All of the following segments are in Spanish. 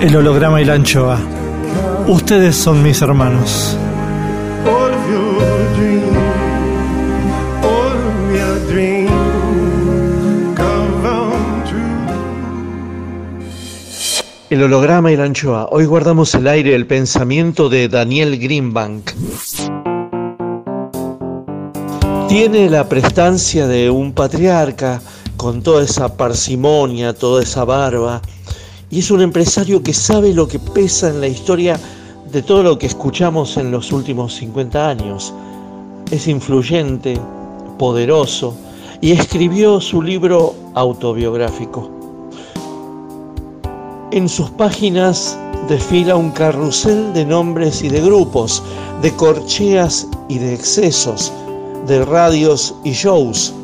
El holograma y la anchoa. Ustedes son mis hermanos. El holograma y la anchoa. Hoy guardamos el aire el pensamiento de Daniel Greenbank. Tiene la prestancia de un patriarca con toda esa parsimonia, toda esa barba. Y es un empresario que sabe lo que pesa en la historia de todo lo que escuchamos en los últimos 50 años. Es influyente, poderoso y escribió su libro autobiográfico. En sus páginas desfila un carrusel de nombres y de grupos, de corcheas y de excesos, de radios y shows,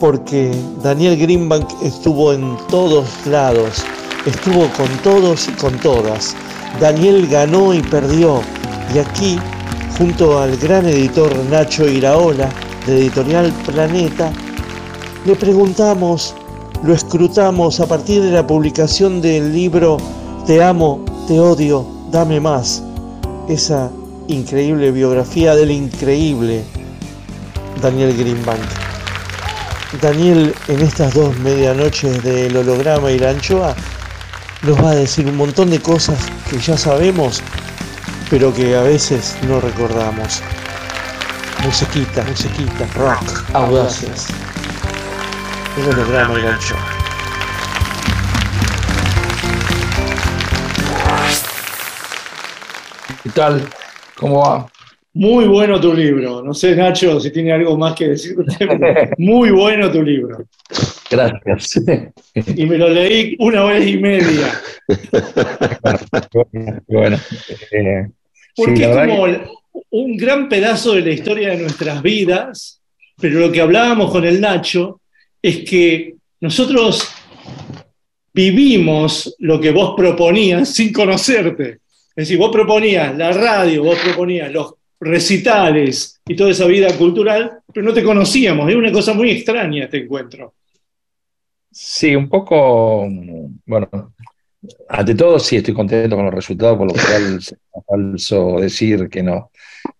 porque Daniel Greenbank estuvo en todos lados, estuvo con todos y con todas. Daniel ganó y perdió, y aquí, junto al gran editor Nacho Iraola, de Editorial Planeta, le preguntamos, lo escrutamos a partir de la publicación del libro Te amo, te odio, dame más. Esa increíble biografía del increíble Daniel Greenbank. Daniel en estas dos medianoches del holograma y la anchoa nos va a decir un montón de cosas que ya sabemos, pero que a veces no recordamos. Musiquita, musiquita, rock, audaces. El holograma y la anchoa. ¿Qué tal? ¿Cómo va? Muy bueno tu libro. No sé, Nacho, si tiene algo más que decirte. pero Muy bueno tu libro. Gracias. Y me lo leí una hora y media. bueno, eh, Porque sí, es como un gran pedazo de la historia de nuestras vidas, pero lo que hablábamos con el Nacho es que nosotros vivimos lo que vos proponías sin conocerte. Es decir, vos proponías la radio, vos proponías los recitales y toda esa vida cultural, pero no te conocíamos. Es una cosa muy extraña este encuentro. Sí, un poco, bueno, ante todo sí estoy contento con los resultados, por lo cual es falso decir que no.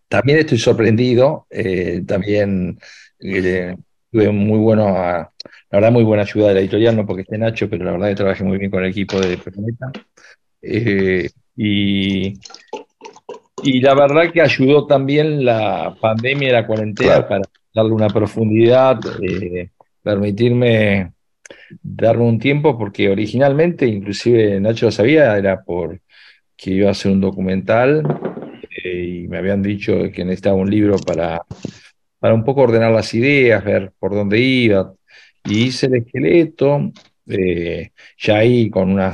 También estoy sorprendido, eh, también eh, tuve muy bueno, la verdad muy buena ayuda de la editorial, no porque esté Nacho, pero la verdad que trabajé muy bien con el equipo de Planeta. Eh, y, y la verdad que ayudó también la pandemia y la cuarentena para darle una profundidad, eh, permitirme darme un tiempo, porque originalmente, inclusive Nacho lo sabía, era por que iba a hacer un documental eh, y me habían dicho que necesitaba un libro para, para un poco ordenar las ideas, ver por dónde iba. Y hice el esqueleto, eh, ya ahí con una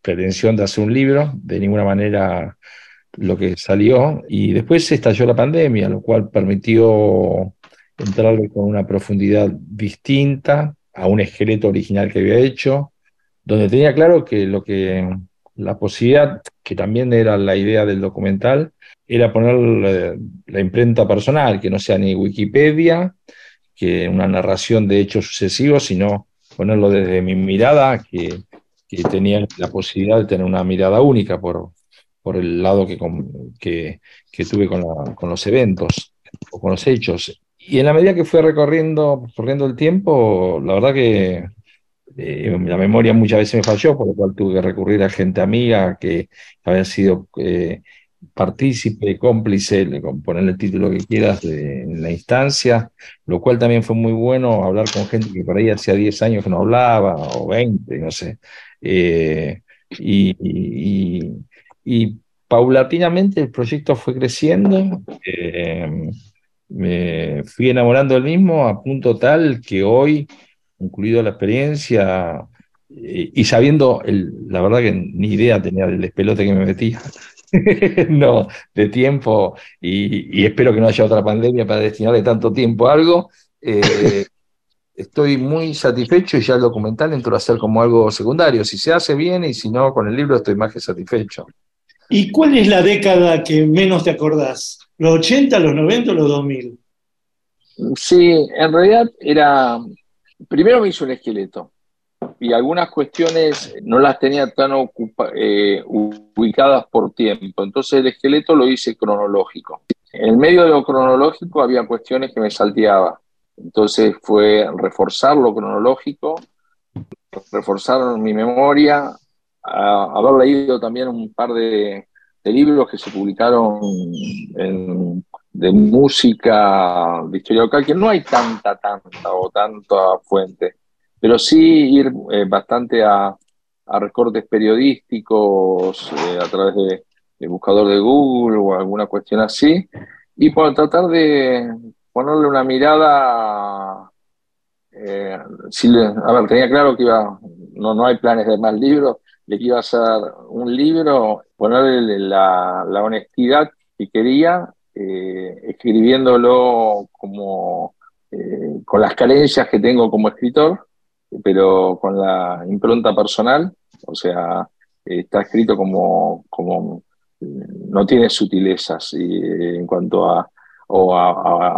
pretensión de hacer un libro, de ninguna manera lo que salió, y después estalló la pandemia, lo cual permitió entrarle con una profundidad distinta a un esqueleto original que había hecho, donde tenía claro que lo que la posibilidad, que también era la idea del documental, era poner la, la imprenta personal, que no sea ni Wikipedia, que una narración de hechos sucesivos, sino ponerlo desde mi mirada, que, que tenía la posibilidad de tener una mirada única por, por el lado que, que, que tuve con, la, con, los eventos o con los hechos. Y en la medida que fue recorriendo, corriendo el tiempo, la verdad que eh, la memoria muchas veces me falló, por lo cual tuve que recurrir a gente amiga que había sido eh, partícipe, cómplice, ponerle el título que quieras de, en la instancia, lo cual también fue muy bueno hablar con gente que por ahí hacía 10 años que no hablaba, o 20, no sé. Eh, y, y, y, paulatinamente el proyecto fue creciendo, eh, me fui enamorando del mismo a punto tal que hoy, incluido la experiencia, eh, y sabiendo, el, la verdad que ni idea tenía del despelote que me metía, no, de tiempo, y, y, espero que no haya otra pandemia para destinarle tanto tiempo a algo. Eh, estoy muy satisfecho y ya el documental entró a ser como algo secundario. Si se hace bien y si no, con el libro estoy más que satisfecho. ¿Y cuál es la década que menos te acordás? ¿Los 80, los 90 o los 2000? Sí, en realidad era. Primero me hizo un esqueleto y algunas cuestiones no las tenía tan eh, ubicadas por tiempo. Entonces el esqueleto lo hice cronológico. En medio de lo cronológico había cuestiones que me salteaba. Entonces fue reforzar lo cronológico, reforzar mi memoria, a, haber leído también un par de, de libros que se publicaron en, de música, de historia local, que no hay tanta, tanta o tanta fuente pero sí ir eh, bastante a, a, recortes periodísticos eh, a través de, de, buscador de Google o alguna cuestión así, y por tratar de ponerle una mirada, eh, si le, a ver, tenía claro que iba, no, no hay planes de más libros, de que iba a ser un libro, ponerle la, honestidad que quería, eh, escribiéndolo como eh, con las carencias que tengo como escritor, pero con la impronta personal, o sea, está escrito como, como no tiene sutilezas y, en cuanto a, o a,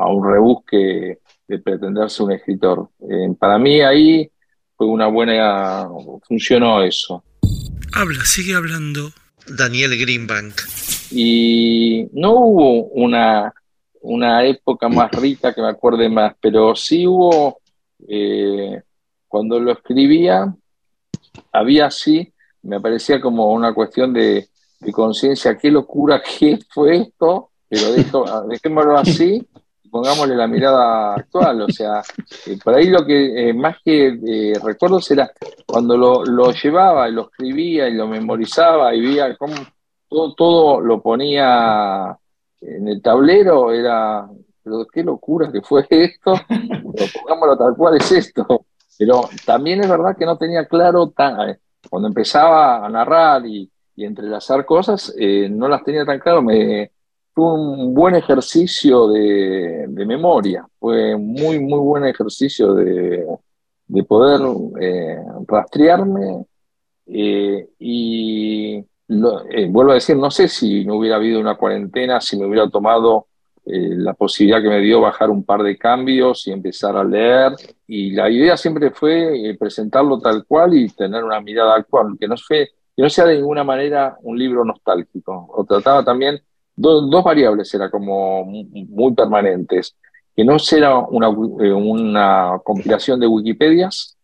a, un rebusque de pretenderse un escritor. Eh, para mí ahí fue una buena, funcionó eso. Habla, sigue hablando. Daniel Greenbank. Y no hubo una, una época más rica que me acuerde más, pero sí hubo eh, cuando lo escribía, había así, me parecía como una cuestión de, de conciencia, qué locura que fue esto, pero dejo, dejémoslo así pongámosle la mirada actual. O sea, eh, por ahí lo que eh, más que eh, recuerdos era cuando lo, llevaba y lo escribía y lo memorizaba y veía cómo todo, lo ponía en el tablero, era, pero qué locura que fue esto, pongámoslo tal cual es esto. Pero también es verdad que no tenía claro, tan, cuando empezaba a narrar y, y entrelazar cosas, no las tenía tan claro. Me, un buen ejercicio de, memoria, fue muy, muy buen ejercicio de, de poder eh, rastrearme eh, y eh, vuelvo a decir, no sé si no hubiera habido una cuarentena, si me hubiera tomado eh, la posibilidad que me dio bajar un par de cambios y empezar a leer. Y la idea siempre fue presentarlo tal cual y tener una mirada actual, que no, fue, que no sea de ninguna manera un libro nostálgico. O trataba también, do, dos variables era como muy permanentes, que no una, eh, una compilación de Wikipedias,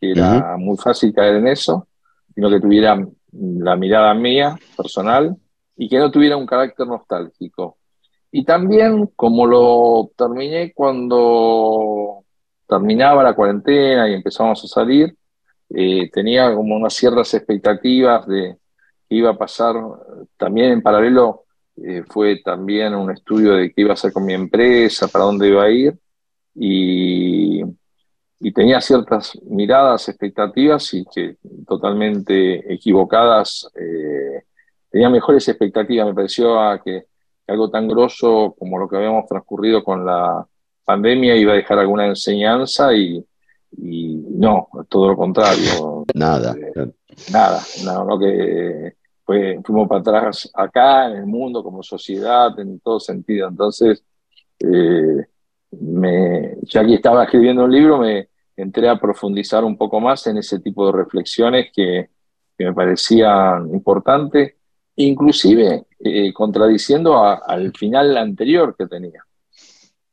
que era uh -huh. muy fácil caer en eso, sino que tuviera la mirada mía, personal, y que no tuviera un carácter nostálgico. Y también, como lo terminé cuando terminaba la cuarentena y empezamos a salir, eh, tenía como unas ciertas expectativas de qué iba a pasar. También en paralelo eh, fue también un estudio de qué iba a hacer con mi empresa, para dónde iba a ir. Y, y tenía ciertas miradas, expectativas y que totalmente equivocadas. Eh, tenía mejores expectativas, me pareció a que algo tan grosso como lo que habíamos transcurrido con la pandemia iba a dejar alguna enseñanza y, y no, todo lo contrario. Nada. Eh, nada, no, no que pues, fuimos para atrás acá en el mundo como sociedad en todo sentido. Entonces, eh, ya que estaba escribiendo un libro, me entré a profundizar un poco más en ese tipo de reflexiones que, me parecían importantes, inclusive eh, contradiciendo al final anterior que tenía.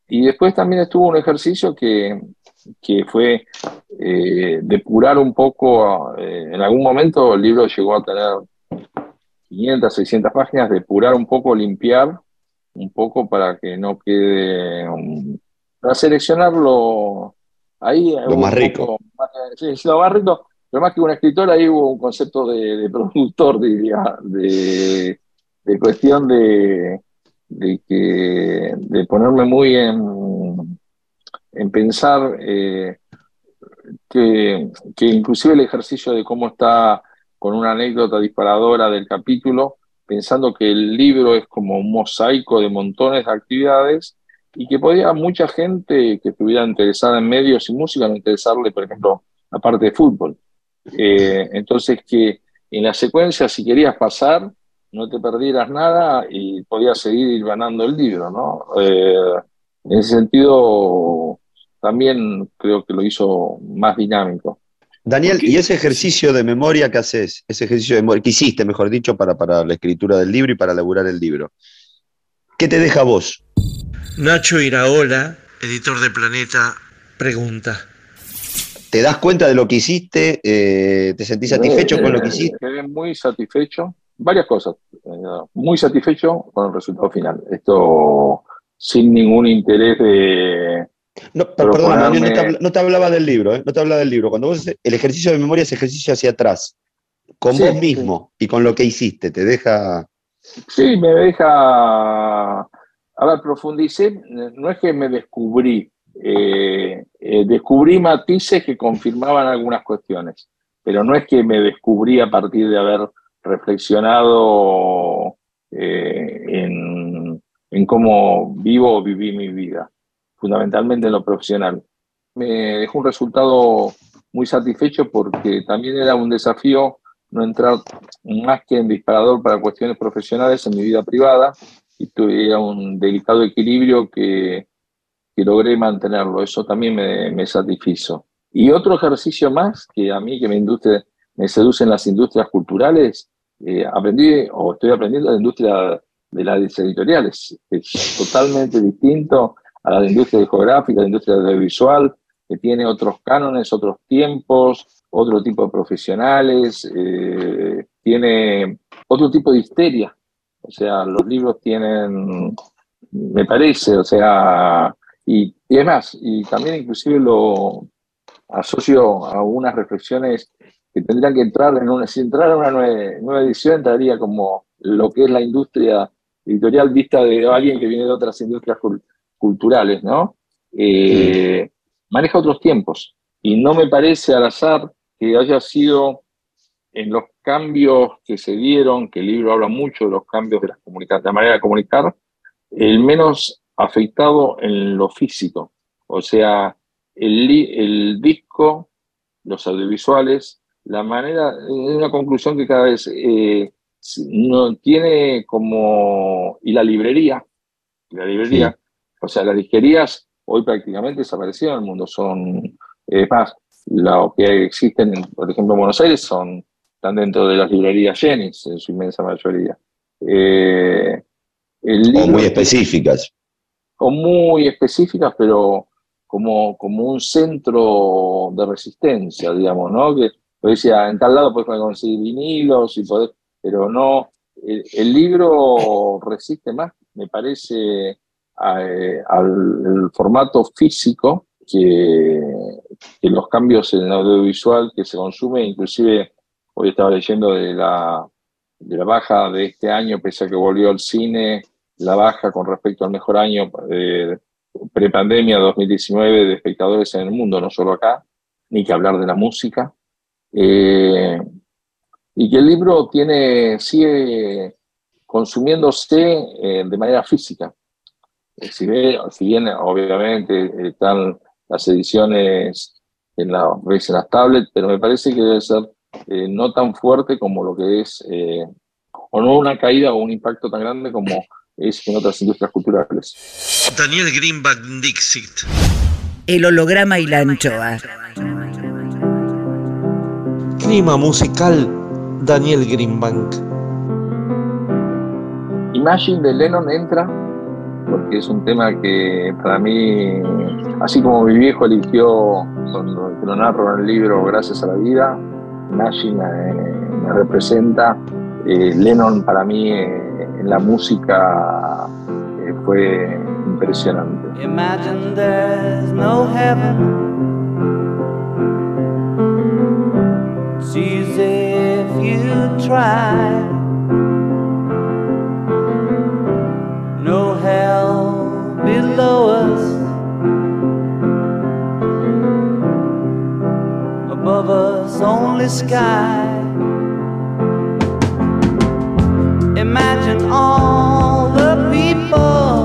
Y después también estuvo un ejercicio que, que fue eh, depurar un poco, en algún momento el libro llegó a tener 500, 600 páginas, depurar un poco, limpiar un poco para que no quede, para seleccionarlo ahí. Lo más rico. sí, lo más rico, pero más que un escritor, ahí hubo un concepto de, productor, diría, de, de cuestión de, de, que, de ponerme muy en, en pensar eh, que, que, inclusive el ejercicio de cómo está con una anécdota disparadora del capítulo, pensando que el libro es como un mosaico de montones de actividades y que podía mucha gente que estuviera interesada en medios y música no interesarle, por ejemplo, la parte de fútbol. Eh, entonces que en la secuencia, si querías pasar, no te perdieras nada y podías seguir ganando el libro, ¿no? Eh, en ese sentido, también creo que lo hizo más dinámico. Daniel, ¿y ese ejercicio de memoria que haces, ese ejercicio de memoria que hiciste, mejor dicho, para, para la escritura del libro y para elaborar el libro, ¿qué te deja vos? Nacho Iraola, editor de Planeta, pregunta. ¿Te das cuenta de lo que hiciste? Eh, ¿Te sentís satisfecho con lo que hiciste? Quedé muy satisfecho. Varias cosas. Eh, muy satisfecho con el resultado final. Esto sin ningún interés de. No, perdón, no, te hablaba del libro, ¿eh? no te hablaba del libro. Cuando vos el ejercicio de memoria es ejercicio hacia atrás, con vos mismo y con lo que hiciste, te deja. Sí, me deja a ver, profundicé, no es que me descubrí, eh, eh, descubrí matices que confirmaban algunas cuestiones, pero no es que me descubrí a partir de haber reflexionado en, en, cómo vivo o viví mi vida, fundamentalmente en lo profesional. Me dejó un resultado muy satisfecho porque también era un desafío no entrar más que en disparador para cuestiones profesionales en mi vida privada, y tuve un delicado equilibrio que, que logré mantenerlo. Eso también me, me, satisfizo. Y otro ejercicio más que a mí, que me, industria, me seducen las industrias culturales, eh, aprendí o estoy aprendiendo la industria de las editoriales. Es totalmente distinto a la industria discográfica, la industria audiovisual, que tiene otros cánones, otros tiempos, otro tipo de profesionales, eh, tiene otro tipo de histeria. O sea, los libros tienen, me parece, o sea, y, y es más, y también inclusive lo asocio a unas reflexiones que tendrían que entrar en una, si entrara una nueva, edición, entraría como lo que es la industria editorial vista de alguien que viene de otras industrias culturales, ¿no? Eh, maneja otros tiempos y no me parece al azar que haya sido en los cambios que se dieron, que el libro habla mucho de los cambios de la, la manera de comunicar, el menos afectado en lo físico. O sea, el, el disco, los audiovisuales, la manera, es una conclusión que cada vez eh, no tiene como, y la librería, la librería, o sea, las disquerías hoy prácticamente desaparecieron en el mundo, son, es más, lo que existen, por ejemplo, en Buenos Aires son están dentro de las librerías Jenis, en su inmensa mayoría. Eh, o muy específicas. O muy específicas, pero como, como un centro de resistencia, digamos, ¿no? Que decía, en tal lado puedes conseguir vinilos, y poder, pero no, el, libro resiste más, me parece, al formato físico que, que, los cambios en el audiovisual que se consume, inclusive Hoy estaba leyendo de la, de la baja de este año, pese a que volvió al cine, la baja con respecto al mejor año eh, prepandemia 2019 de espectadores en el mundo, no solo acá, ni que hablar de la música. Eh, y que el libro tiene, sigue consumiéndose eh, de manera física. Si, ve, si bien obviamente están las ediciones en la, en las tablets, pero me parece que debe ser eh, no tan fuerte como lo que es, eh, o no una caída o un impacto tan grande como es en otras industrias culturales. Daniel Greenback Dixit. El holograma y la anchoa. Clima musical Daniel Greenbank. Imagine de Lennon entra porque es un tema que para mí, así como mi viejo eligió, cuando lo narro en el libro Gracias a la Vida, Imagine me, representa. Eh, Lennon para mí eh, en la música eh, fue impresionante. Imagine there's no heaven. It's easy if you try. Us. Above us, only sky. Imagine all the people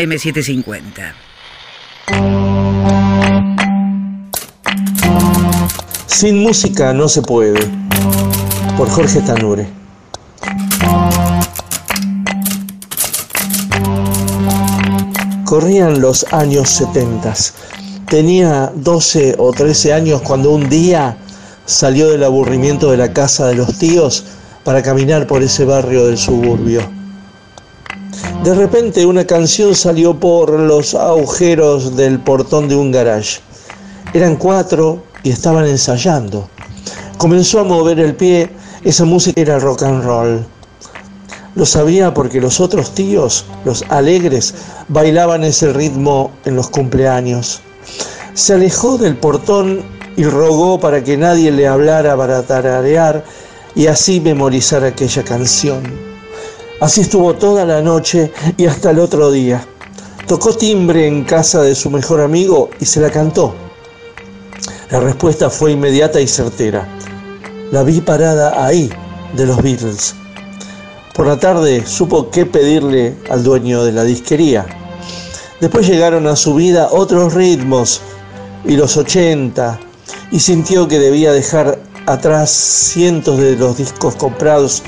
AM750. Sin música no se puede. Por Jorge Tanure. Corrían los años 70. Tenía 12 o 13 años cuando un día salió del aburrimiento de la casa de los tíos para caminar por ese barrio del suburbio. De repente una canción salió por los agujeros del portón de un garage. Eran cuatro y estaban ensayando. Comenzó a mover el pie, esa música era rock and roll. Lo sabía porque los otros tíos, los alegres, bailaban ese ritmo en los cumpleaños. Se alejó del portón y rogó para que nadie le hablara para tararear y así memorizar aquella canción. Así estuvo toda la noche y hasta el otro día. Tocó timbre en casa de su mejor amigo y se la cantó. La respuesta fue inmediata y certera. La vi parada ahí, de los Beatles. Por la tarde supo qué pedirle al dueño de la disquería. Después llegaron a su vida otros ritmos y los 80 y sintió que debía dejar atrás cientos de los discos comprados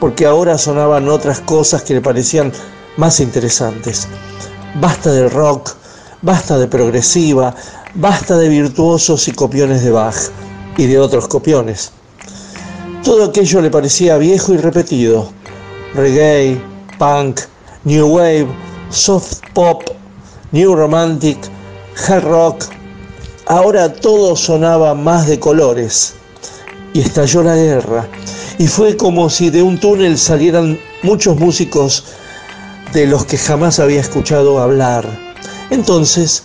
porque ahora sonaban otras cosas que le parecían más interesantes. Basta del rock, basta de progresiva, basta de virtuosos y copiones de Bach y de otros copiones. Todo aquello le parecía viejo y repetido. Reggae, punk, new wave, soft pop, new romantic, hard rock. Ahora todo sonaba más de colores. Y estalló la guerra. Y fue como si de un túnel salieran muchos músicos de los que jamás había escuchado hablar. Entonces,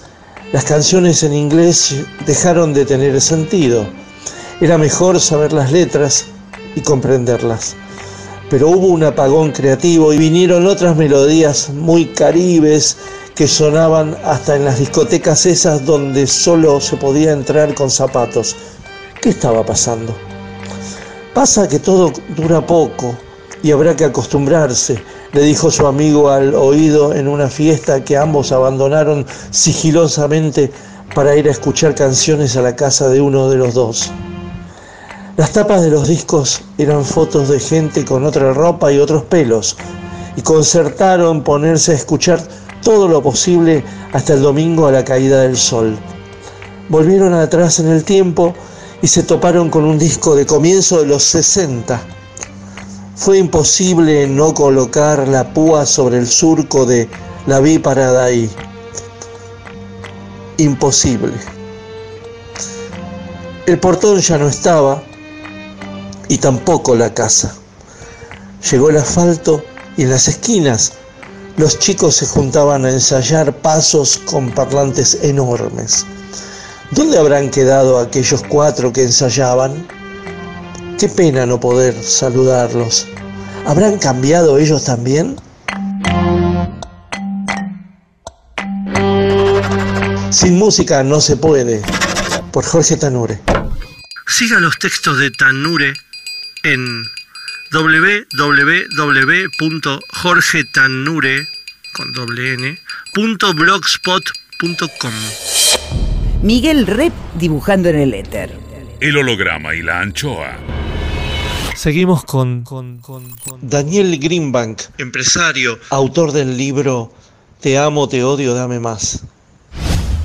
las canciones en inglés dejaron de tener sentido. Era mejor saber las letras y comprenderlas. Pero hubo un apagón creativo y vinieron otras melodías muy caribes que sonaban hasta en las discotecas esas donde solo se podía entrar con zapatos. ¿Qué estaba pasando? Pasa que todo dura poco y habrá que acostumbrarse, le dijo su amigo al oído en una fiesta que ambos abandonaron sigilosamente para ir a escuchar canciones a la casa de uno de los dos. Las tapas de los discos eran fotos de gente con otra ropa y otros pelos, y concertaron ponerse a escuchar todo lo posible hasta el domingo a la caída del sol. Volvieron atrás en el tiempo y se toparon con un disco de comienzo de los 60. Fue imposible no colocar la púa sobre el surco de La vi parada ahí. Imposible. El portón ya no estaba y tampoco la casa. Llegó el asfalto y en las esquinas los chicos se juntaban a ensayar pasos con parlantes enormes. ¿Dónde habrán quedado aquellos cuatro que ensayaban? Qué pena no poder saludarlos. ¿Habrán cambiado ellos también? Sin música no se puede. Por Jorge Tanure. Siga los textos de Tanure en www.jorgetanure.blogspot.com Miguel Rep dibujando en el éter. El holograma y la anchoa. Seguimos con, Daniel Greenbank, empresario, autor del libro Te amo, te odio, dame más.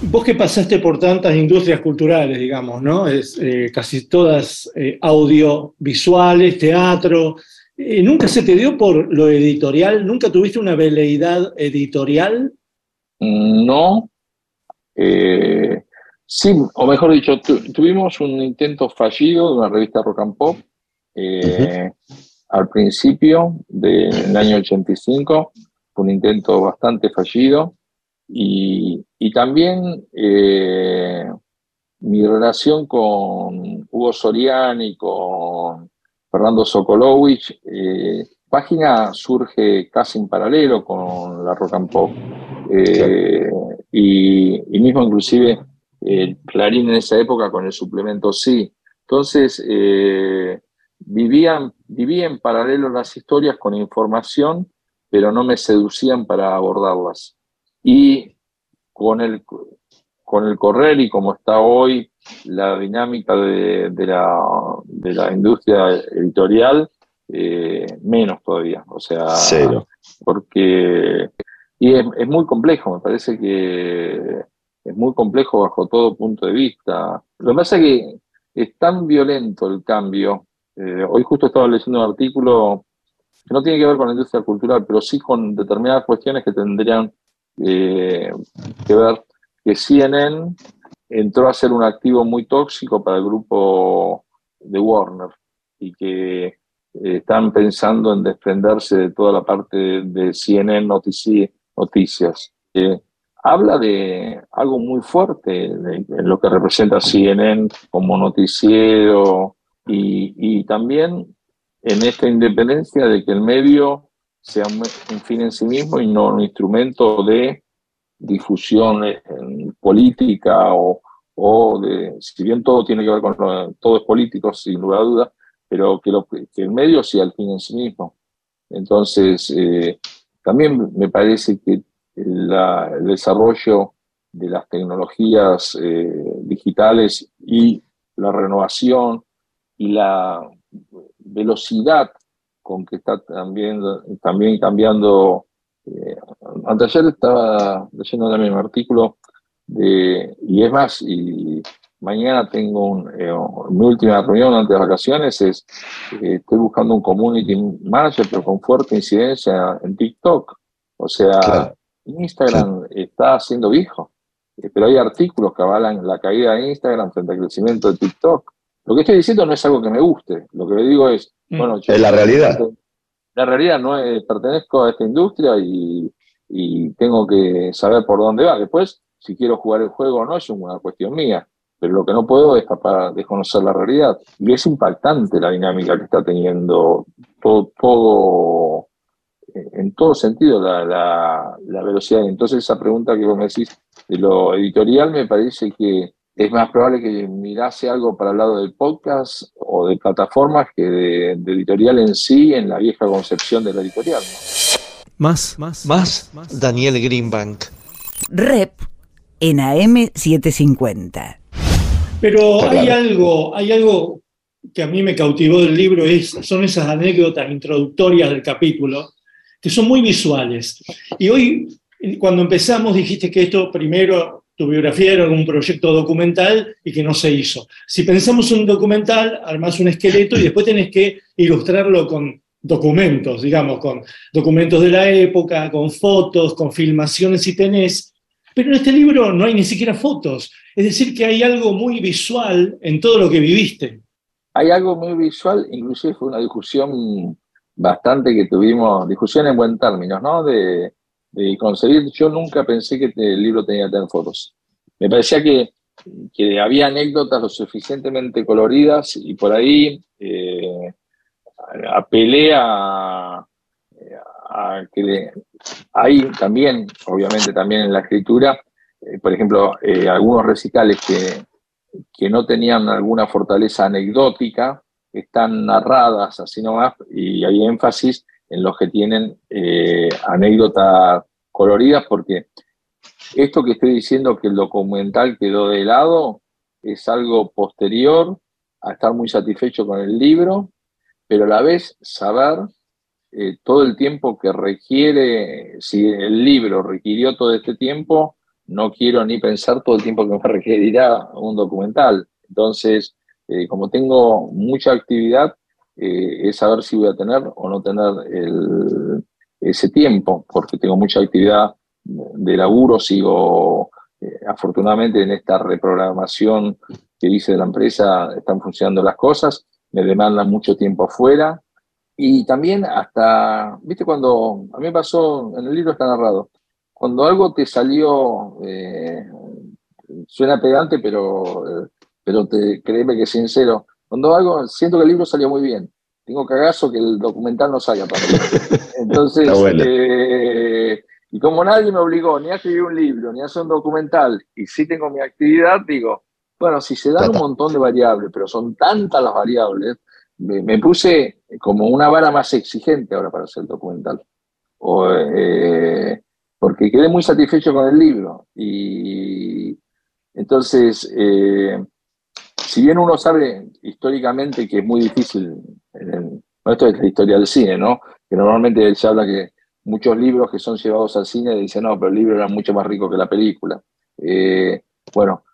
Vos que pasaste por tantas industrias culturales, digamos, ¿no? Es, eh, casi todas eh, audiovisuales, teatro. Eh, ¿Nunca se te dio por lo editorial? ¿Nunca tuviste una veleidad editorial? No. Sí, o mejor dicho, tuvimos un intento fallido de una revista Rock and Pop al principio del año 85. Fue un intento bastante fallido. Y, también eh, mi relación con Hugo Soriani, con Fernando Sokolovich, eh, página surge casi en paralelo con la Rock and Pop. Eh, y, mismo inclusive el Clarín en esa época con el suplemento sí. Entonces, vivían, vivía en paralelo las historias con información, pero no me seducían para abordarlas. Y con el, con el correr y como está hoy la dinámica de, la, de la, industria editorial, eh, menos todavía. O sea, porque. Y es, es, muy complejo, me parece que es muy complejo bajo todo punto de vista. Lo que pasa es que es tan violento el cambio. Eh, hoy justo estaba leyendo un artículo que no tiene que ver con la industria cultural, pero sí con determinadas cuestiones que tendrían eh, que ver que CNN entró a ser un activo muy tóxico para el grupo de Warner y que eh, están pensando en desprenderse de toda la parte de CNN Noticias. Habla de algo muy fuerte en lo que representa CNN como noticiero y, y también en esta independencia de que el medio sea un fin en sí mismo y no un instrumento de difusión política o, o, de, si bien todo tiene que ver con todo es político, sin lugar a pero que, lo, que el medio sea el fin en sí mismo. Entonces, eh, también me parece que el desarrollo de las tecnologías eh, digitales y la renovación y la velocidad con que está también, también cambiando. Eh, anteayer estaba leyendo también un artículo y es más, y mañana tengo eh, mi última reunión antes de vacaciones, es, eh, estoy buscando un community manager, pero con fuerte incidencia en TikTok. O sea, Instagram está haciendo viejo, eh, pero hay artículos que avalan la caída de Instagram frente al crecimiento de TikTok. Lo que estoy diciendo no es algo que me guste, lo que le digo es, mm. bueno, es la realidad. La realidad no es, pertenezco a esta industria y, y tengo que saber por dónde va. Después, si quiero jugar el juego o no, es una cuestión mía pero lo que no puedo es para desconocer la realidad. Y es impactante la dinámica que está teniendo todo, todo en todo sentido la, la, velocidad. Entonces esa pregunta que vos me decís de lo editorial me parece que es más probable que mirase algo para el lado del podcast o de plataformas que de, editorial en sí, en la vieja concepción de la editorial. Más, más, más, más, Daniel Greenbank. Rep en AM750. Pero hay algo, hay algo que a mí me cautivó del libro, es, son esas anécdotas introductorias del capítulo, que son muy visuales. Y hoy, cuando empezamos, dijiste que esto primero, tu biografía era un proyecto documental y que no se hizo. Si pensamos en un documental, armas un esqueleto y después tenés que ilustrarlo con documentos, digamos, con documentos de la época, con fotos, con filmaciones si tenés. Pero en este libro no hay ni siquiera fotos. Es decir, que hay algo muy visual en todo lo que viviste. Hay algo muy visual, inclusive fue una discusión bastante que tuvimos, discusión en buen términos, ¿no? De, de conseguir, yo nunca pensé que el libro tenía que tener fotos. Me parecía que, que había anécdotas lo suficientemente coloridas y por ahí eh, apelé a, que hay también, obviamente también en la escritura, eh, por ejemplo, eh, algunos recitales que, que, no tenían alguna fortaleza anecdótica, están narradas así nomás y hay énfasis en los que tienen eh, anécdotas coloridas, porque esto que estoy diciendo que el documental quedó de lado es algo posterior a estar muy satisfecho con el libro, pero a la vez saber eh, todo el tiempo que requiere, si el libro requirió todo este tiempo, no quiero ni pensar todo el tiempo que me requerirá un documental. Entonces, eh, como tengo mucha actividad, eh, es saber si voy a tener o no tener ese tiempo, porque tengo mucha actividad de laburo, sigo afortunadamente en esta reprogramación que hice de la empresa, están funcionando las cosas, me demandan mucho tiempo afuera, y también hasta, viste, cuando a mí me pasó, en el libro está narrado, cuando algo te salió, eh, suena pedante, pero, eh, pero te, créeme que es sincero, cuando algo, siento que el libro salió muy bien, tengo cagazo que el documental no salga para mí. Entonces, eh, y como nadie me obligó ni a escribir un libro, ni a hacer un documental, y sí tengo mi actividad, digo, bueno, si se dan un montón de variables, pero son tantas las variables, me, puse como una vara más exigente ahora para hacer el documental. Eh, porque quedé muy satisfecho con el libro. Y entonces, eh, si bien uno sabe históricamente que es muy difícil, esto es la historia del cine, ¿no? Que normalmente se habla que muchos libros que son llevados al cine dicen, no, pero el libro era mucho más rico que la película. Eh, bueno,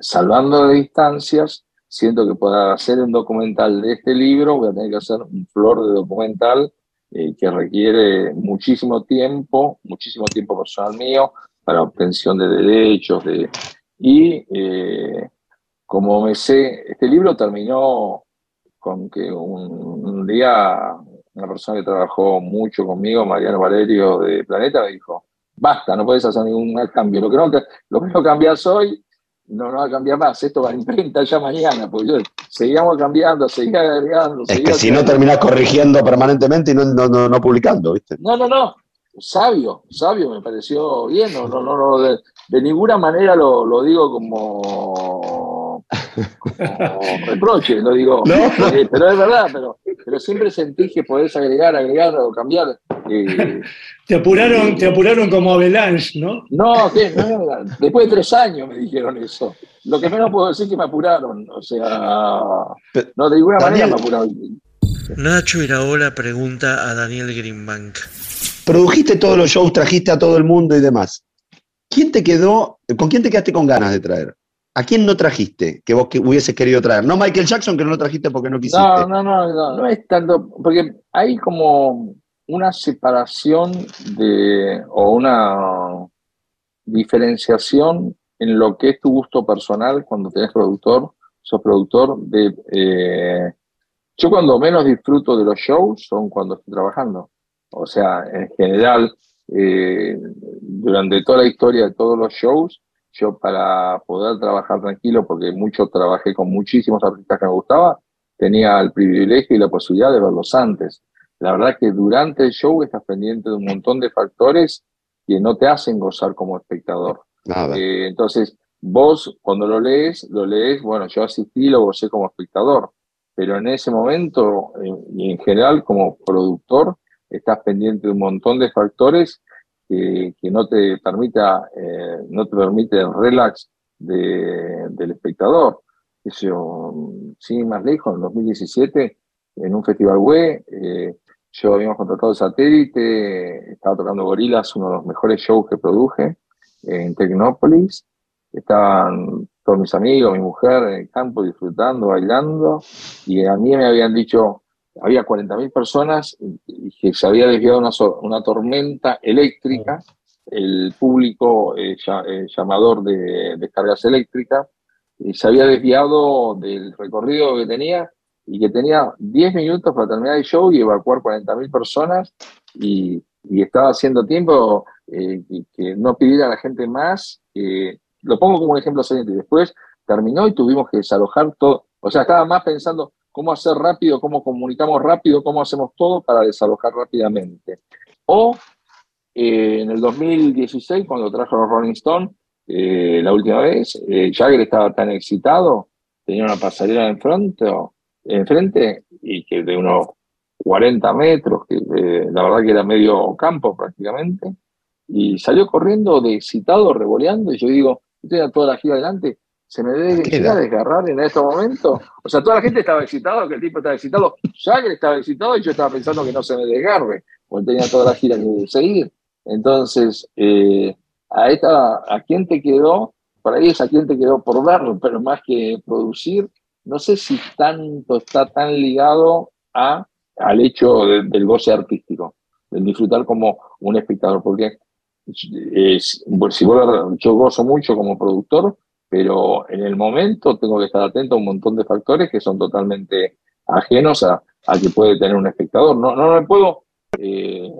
salvando de distancias, siento que para hacer un documental de este libro voy a tener que hacer un flor de documental eh, que requiere muchísimo tiempo, muchísimo tiempo personal mío para obtención de derechos. De, y eh, como me sé, este libro terminó con que un, día una persona que trabajó mucho conmigo, Mariano Valerio de Planeta, me dijo, basta, no puedes hacer ningún cambio. Lo que no, lo que no cambias hoy no, no va a cambiar más, esto va a imprenta ya mañana, porque yo, seguíamos cambiando, seguía agregando. Es que si no terminás corrigiendo permanentemente y no, no, no, publicando, ¿viste? No, no, no, sabio, sabio me pareció bien, no, no, no, de, de ninguna manera lo, lo digo como, como, reproche, lo digo, eh, pero es verdad, pero, pero siempre sentí que podés agregar, agregar o cambiar. Eh, te apuraron, te apuraron como Avalanche, ¿no? No, después de tres años me dijeron eso. Lo que menos puedo decir es que me apuraron, o sea, no, de ninguna manera me apuraron. Nacho Iraola pregunta a Daniel Greenbank. Produjiste todos los shows, trajiste a todo el mundo y demás. ¿quién te quedó, con quién te quedaste con ganas de traer? ¿A quién no trajiste que vos que hubieses querido traer? No Michael Jackson, que no lo trajiste porque no quisiste. No, no, no, no, no es tanto, porque hay como una separación de, o una diferenciación en lo que es tu gusto personal cuando tenés productor, sos productor de... Eh, yo cuando menos disfruto de los shows son cuando estoy trabajando. O sea, en general, eh, durante toda la historia de todos los shows, yo para poder trabajar tranquilo, porque mucho trabajé con muchísimos artistas que me gustaba, tenía el privilegio y la posibilidad de verlos antes. La verdad que durante el show estás pendiente de un montón de factores que no te hacen gozar como espectador. Eh, entonces, vos cuando lo lees, lo lees, bueno, yo asistí lo gocé como espectador, pero en ese momento, y en general como productor, estás pendiente de un montón de factores que, no te permita, eh, no te permite el relax del espectador. Eso, sin más lejos, en 2017, en un festival web, eh, yo habíamos contratado satélite, estaba tocando Gorilas, uno de los mejores shows que produje en Tecnópolis. Estaban todos mis amigos, mi mujer en el campo disfrutando, bailando, y a mí me habían dicho, había 40.000 personas y que se había desviado una, una tormenta eléctrica, el público eh, eh, llamador de descargas eléctricas, y se había desviado del recorrido que tenía y que tenía 10 minutos para terminar el show y evacuar 40.000 personas y, y, estaba haciendo tiempo eh, que, no pidiera a la gente más. lo pongo como un ejemplo siguiente. Después terminó y tuvimos que desalojar todo. O sea, estaba más pensando cómo hacer rápido, cómo comunicamos rápido, cómo hacemos todo para desalojar rápidamente. O eh, en el 2016, cuando trajo los Rolling Stones, eh, la última vez, eh, Jagger estaba tan excitado, tenía una pasarela enfrente, enfrente y que de unos 40 metros, que la verdad que era medio campo prácticamente, y salió corriendo de excitado, revoleando, y yo digo, tenía toda la gira adelante, se me debe desgarrar en este momento. O sea, toda la gente estaba excitado, que el tipo estaba excitado, Jagger estaba excitado y yo estaba pensando que no se me desgarre, porque tenía toda la gira que seguir. Entonces, eh, a esta, ¿a quién te quedó? Por ahí es a quién te quedó por verlo, pero más que producir, no sé si tanto está tan ligado a, al hecho del goce artístico, del disfrutar como un espectador, porque es, si vos, yo gozo mucho como productor, pero en el momento tengo que estar atento a un montón de factores que son totalmente ajenos a, que puede tener un espectador. No, no, me puedo, eh,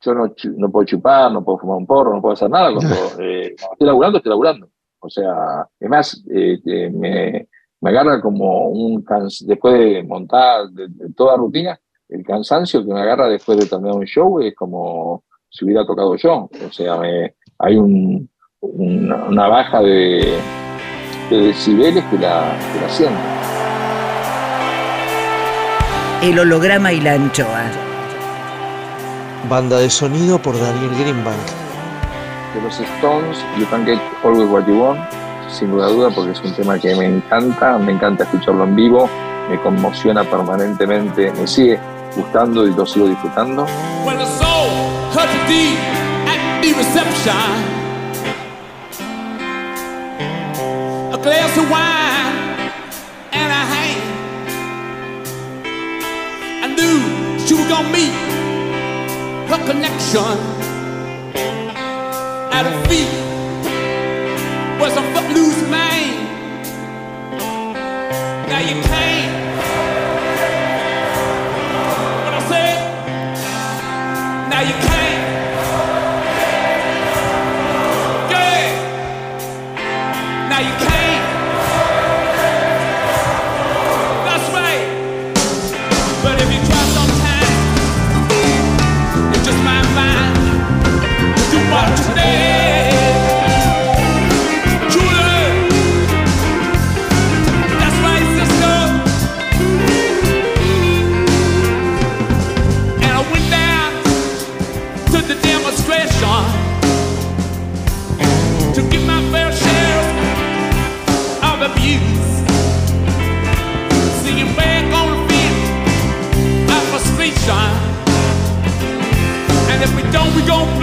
yo no, no, puedo chupar, no puedo fumar un porro, no puedo hacer nada. Cuando, eh, estoy laburando, estoy laburando. O sea, es más, eh, me, me, agarra como un después de montar de, toda rutina, el cansancio que me agarra después de terminar un show es como si hubiera tocado yo. O sea, me, hay un, una baja de, de decibeles que la, que la sienten. El holograma y la anchoa. Banda de sonido por Daniel Greenbank. De los Stones, You Can Get Always What You Want, sin duda duda, porque es un tema que me encanta, me encanta escucharlo en vivo, me conmociona permanentemente, me sigue gustando y lo sigo disfrutando. Well, the soul glass of wine and a hand. I knew she was gonna meet her connection. At her feet was a footloose man. Now you can't. don't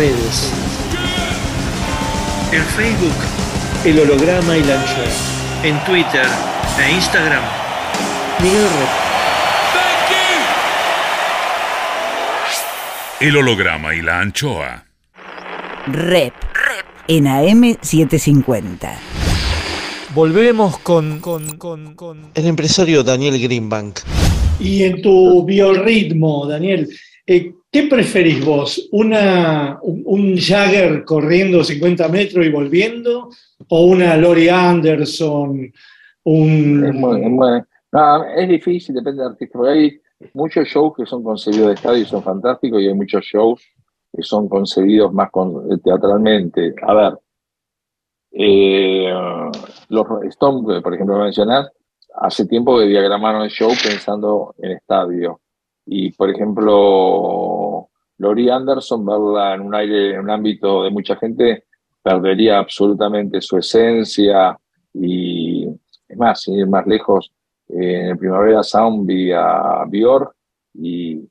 redes. En Facebook, El Holograma y la anchoa. En Twitter e Instagram, Miguel Rep. El holograma y la anchoa. Rep. Rep. En AM750. Volvemos con, con, El empresario Daniel Greenbank. Y en tu biorritmo, Daniel, ¿Qué preferís vos? ¿Una, ¿Un Jagger corriendo 50 metros y volviendo? ¿O una Lori Anderson? Un... Es, difícil, depende del artista. Porque hay muchos shows que son concebidos de estadio y son fantásticos, y hay muchos shows que son concebidos más eh, teatralmente. A ver, eh, los Stone, por ejemplo, mencionar, hace tiempo que diagramaron el show pensando en estadio y por ejemplo, Laurie Anderson, verla en un aire, en un ámbito de mucha gente, perdería absolutamente su esencia. Y es más, sin ir más lejos, eh, en el Primavera Sound vi a Björk y,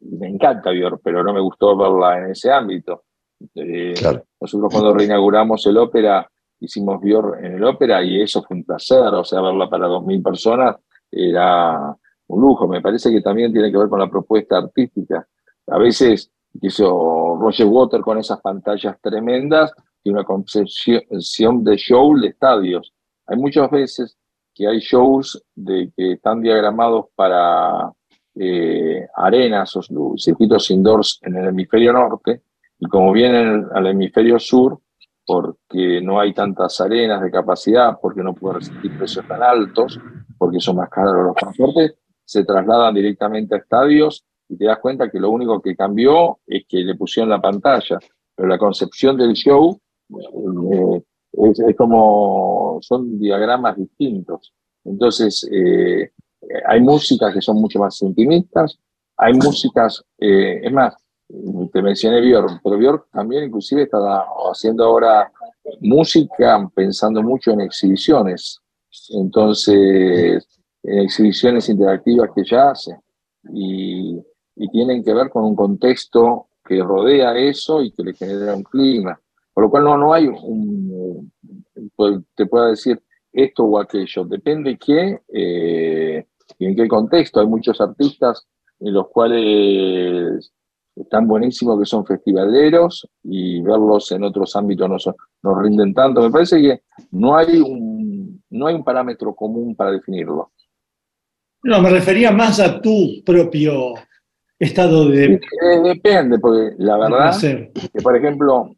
me encanta Björk, pero no me gustó verla en ese ámbito. Eh, Nosotros cuando reinauguramos el ópera, hicimos Björk en el ópera y eso fue un placer, o sea, verla para 2.000 personas era un lujo. Me parece que también tiene que ver con la propuesta artística. A veces hizo Roger Water con esas pantallas tremendas y una concepción de show de estadios. Hay muchas veces que hay shows de que están diagramados para eh, arenas o circuitos indoors en el hemisferio norte y como vienen al hemisferio sur, porque no hay tantas arenas de capacidad, porque no pueden resistir precios tan altos, porque son más caros los transportes, se trasladan directamente a estadios y te das cuenta que lo único que cambió es que le pusieron la pantalla, pero la concepción del show eh, es, como, son diagramas distintos. Entonces, eh, hay músicas que son mucho más intimistas, hay músicas, eh, es más, te mencioné Björk, pero Björk también inclusive está haciendo ahora música pensando mucho en exhibiciones. Entonces, en exhibiciones interactivas que ella hace. Y, tienen que ver con un contexto que rodea eso y que le genera un clima. Por lo cual no, no hay un, te pueda decir esto o aquello, depende qué eh, y en qué contexto. Hay muchos artistas en los cuales están buenísimos que son festivaleros y verlos en otros ámbitos no, son, no rinden tanto. Me parece que no hay un, no hay un parámetro común para definirlo. No, me refería más a tu propio estado de... Depende, porque la verdad que, por ejemplo,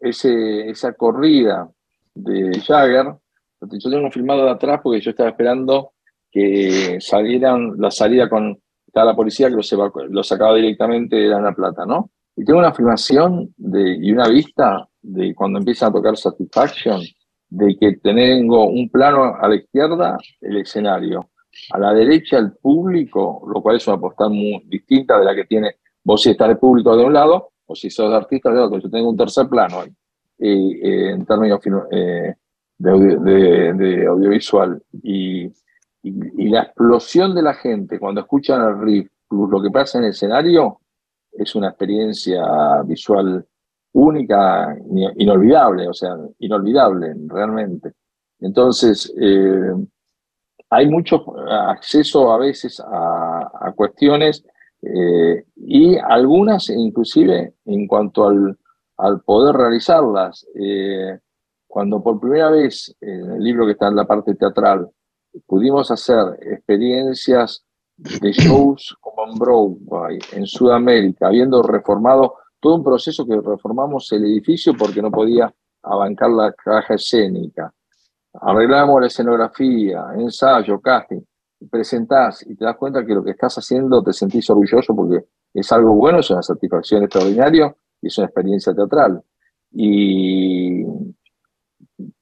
ese, esa corrida de Jagger, yo tengo filmado de atrás porque yo estaba esperando que salieran la salida con estaba la policía que los, los sacaba directamente de La Plata, ¿no? Y tengo una filmación de, y una vista de cuando empiezan a tocar Satisfaction, de que tengo un plano a la izquierda, el escenario, a la derecha el público, lo cual es una postal muy distinta de la que tiene vos si está el público de un lado o si sos artista de otro. Yo tengo un tercer plano ahí, eh, eh, en términos eh, de, audio- de- de audiovisual. Y, y- y la explosión de la gente cuando escuchan el riff, lo que pasa en el escenario, es una experiencia visual única, ni- inolvidable, o sea, inolvidable realmente. Entonces, eh, hay mucho acceso a veces a, a cuestiones eh, y algunas inclusive en cuanto al, al poder realizarlas. Eh, cuando por primera vez, en el libro que está en la parte teatral, pudimos hacer experiencias de shows como en Broadway, en Sudamérica, habiendo reformado todo un proceso que reformamos el edificio porque no podía abancar la caja escénica. Arreglamos la escenografía, ensayo, casting, presentás y te das cuenta que lo que estás haciendo te sentís orgulloso porque es algo bueno, es una satisfacción extraordinaria y es una experiencia teatral. Y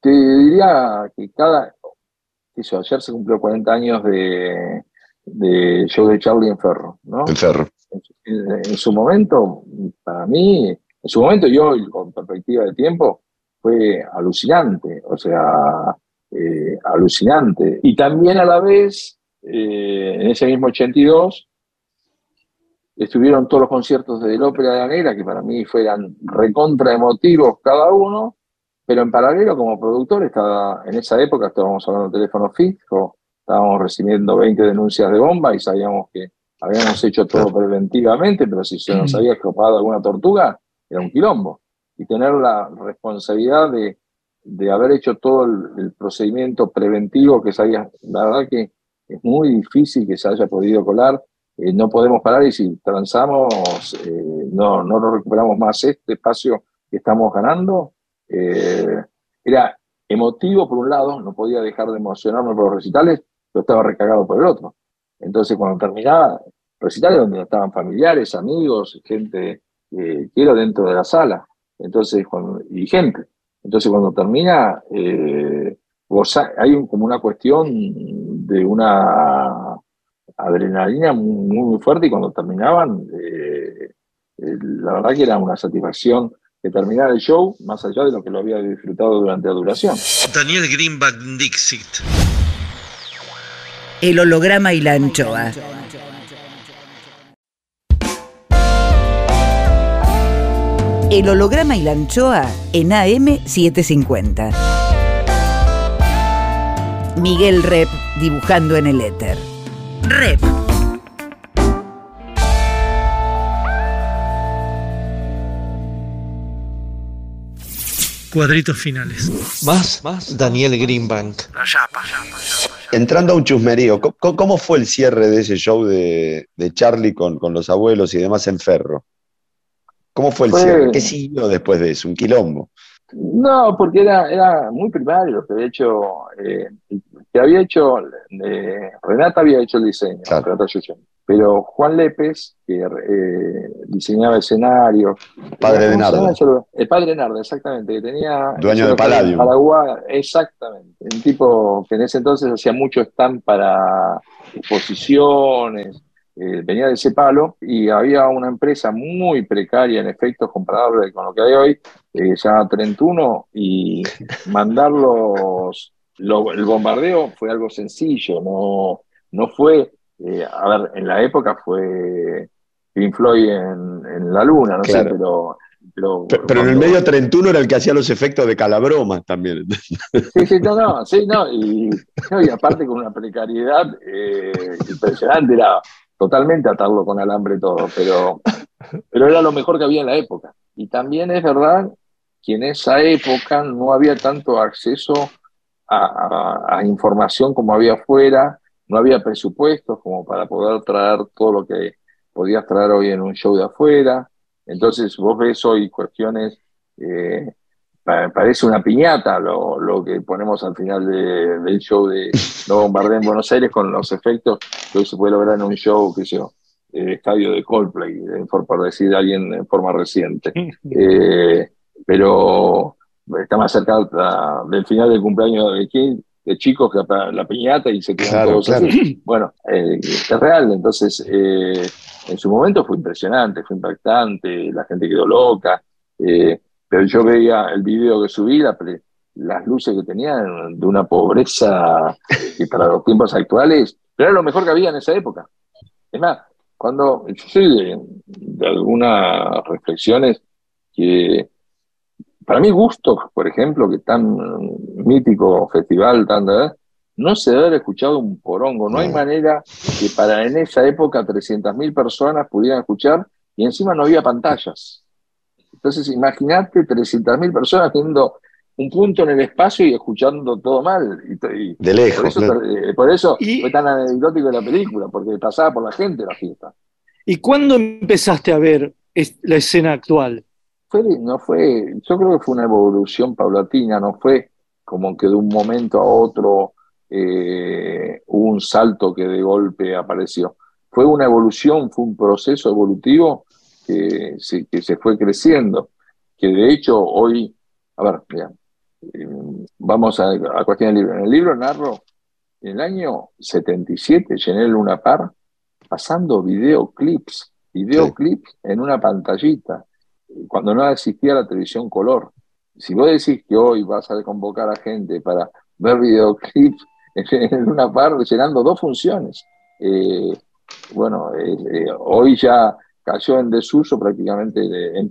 te diría que cada, yo, ayer se cumplió 40 años de, de show de Charlie en Ferro, ¿no? En ferro. En, en su momento, para mí, en su momento y hoy, con perspectiva de tiempo, fue alucinante, o sea, eh, alucinante. Y también a la vez, eh, en ese mismo 82, estuvieron todos los conciertos de la Ópera de la Negra, que para mí fueran recontra emotivos cada uno, pero en paralelo como productor estaba, en esa época estábamos hablando de teléfono fijo, estábamos recibiendo 20 denuncias de bomba y sabíamos que habíamos hecho todo preventivamente, pero si se nos había escapado alguna tortuga, era un quilombo. Y tener la responsabilidad de, de haber hecho todo el, procedimiento preventivo que sabía, la verdad que es muy difícil que se haya podido colar, eh, no podemos parar y si transamos, eh, no, no nos recuperamos más este espacio que estamos ganando. Eh, era emotivo por un lado, no podía dejar de emocionarme por los recitales, pero estaba recagado por el otro. Entonces cuando terminaba, recitales donde estaban familiares, amigos, gente que quiero dentro de la sala, entonces cuando, y gente. Entonces cuando termina, eh, hay como una cuestión de una adrenalina muy, muy fuerte y cuando terminaban, eh, eh, la verdad que era una satisfacción que terminara el show, más allá de lo que lo había disfrutado durante la duración. Daniel Greenback Dixit. El holograma y la anchoa. El holograma y la anchoa en AM750. Miguel Rep dibujando en el éter. Rep. Cuadritos finales. Más, más Daniel Greenbank. Entrando a un chusmerío, ¿cómo, cómo fue el cierre de ese show de, de Charlie con, con los abuelos y demás en Ferro? ¿Cómo fue el Fue- cierre? ¿Qué siguió después de eso? ¿Un quilombo? No, porque era, era muy primario lo que había hecho, eh, que había hecho, eh, Renata había hecho el diseño, Renata Yuyen, pero Juan Lépez, que eh, diseñaba escenarios. Padre de ¿cómo se Nardo. llama eso? El padre de Nardo, exactamente, que tenía... Dueño de Palladium. Paraguay, exactamente, un tipo que en ese entonces hacía mucho stand para exposiciones, eh, venía de ese palo y había una empresa muy precaria en efectos comparable con lo que hay hoy, eh, llama Trentuno, y mandarlos, lo- el bombardeo fue algo sencillo, no, no fue, eh, a ver, en la época fue Pink Floyd en, en la luna, no sé, pero... Pero, Pe- Pero en el medio Trentuno era el que hacía los efectos de Calabromas también. Sí, sí, no, no, sí, no, y, no, y aparte con una precariedad eh, impresionante, era totalmente atarlo con alambre todo, pero, pero era lo mejor que había en la época. Y también es verdad que en esa época no había tanto acceso a, información como había afuera, no había presupuestos como para poder traer todo lo que podías traer hoy en un show de afuera. Entonces vos ves hoy cuestiones eh, parece una piñata lo, lo que ponemos al final de- del show de No Bombardé en Buenos Aires con los efectos que hoy se puede lograr en un show, que yo, eh, estadio de Coldplay, eh, por, decir a alguien en forma reciente. Eh, pero está más cerca ah, del final del cumpleaños de, King, de chicos que la, la piñata y se quedan Claro, todos claro. así. Bueno, eh, es real, entonces eh, en su momento fue impresionante, fue impactante, la gente quedó loca, eh, pero yo veía el video que subí, la las luces que tenían de una pobreza que para los tiempos actuales, pero era lo mejor que había en esa época. Es más, cuando yo soy de, de algunas reflexiones que para mí Gusto, por ejemplo, que tan mítico festival, tan, no se debe haber escuchado un porongo. No hay manera que para en esa época 300.000 personas pudieran escuchar y encima no había pantallas. Entonces imagínate 300.000 personas viendo un punto en el espacio y escuchando todo mal. Y, to- y De lejos, Por eso, claro. eh, por eso fue tan anecdótico la película, porque pasaba por la gente la fiesta. ¿Y cuándo empezaste a ver es- la escena actual? Fue, no fue, yo creo que fue una evolución paulatina, no fue como que de un momento a otro eh, hubo un salto que de golpe apareció. Fue una evolución, fue un proceso evolutivo que se, que se fue creciendo, que de hecho hoy, a ver, eh, vamos a, a cuestión del libro. En el libro narro, en el año 77 llené el Luna Par pasando videoclips, videoclips en una pantallita, cuando no existía la televisión color. Si vos decís que hoy vas a convocar a gente para ver videoclips en una par llenando dos funciones, eh, bueno, eh, eh, hoy ya cayó en desuso prácticamente de- en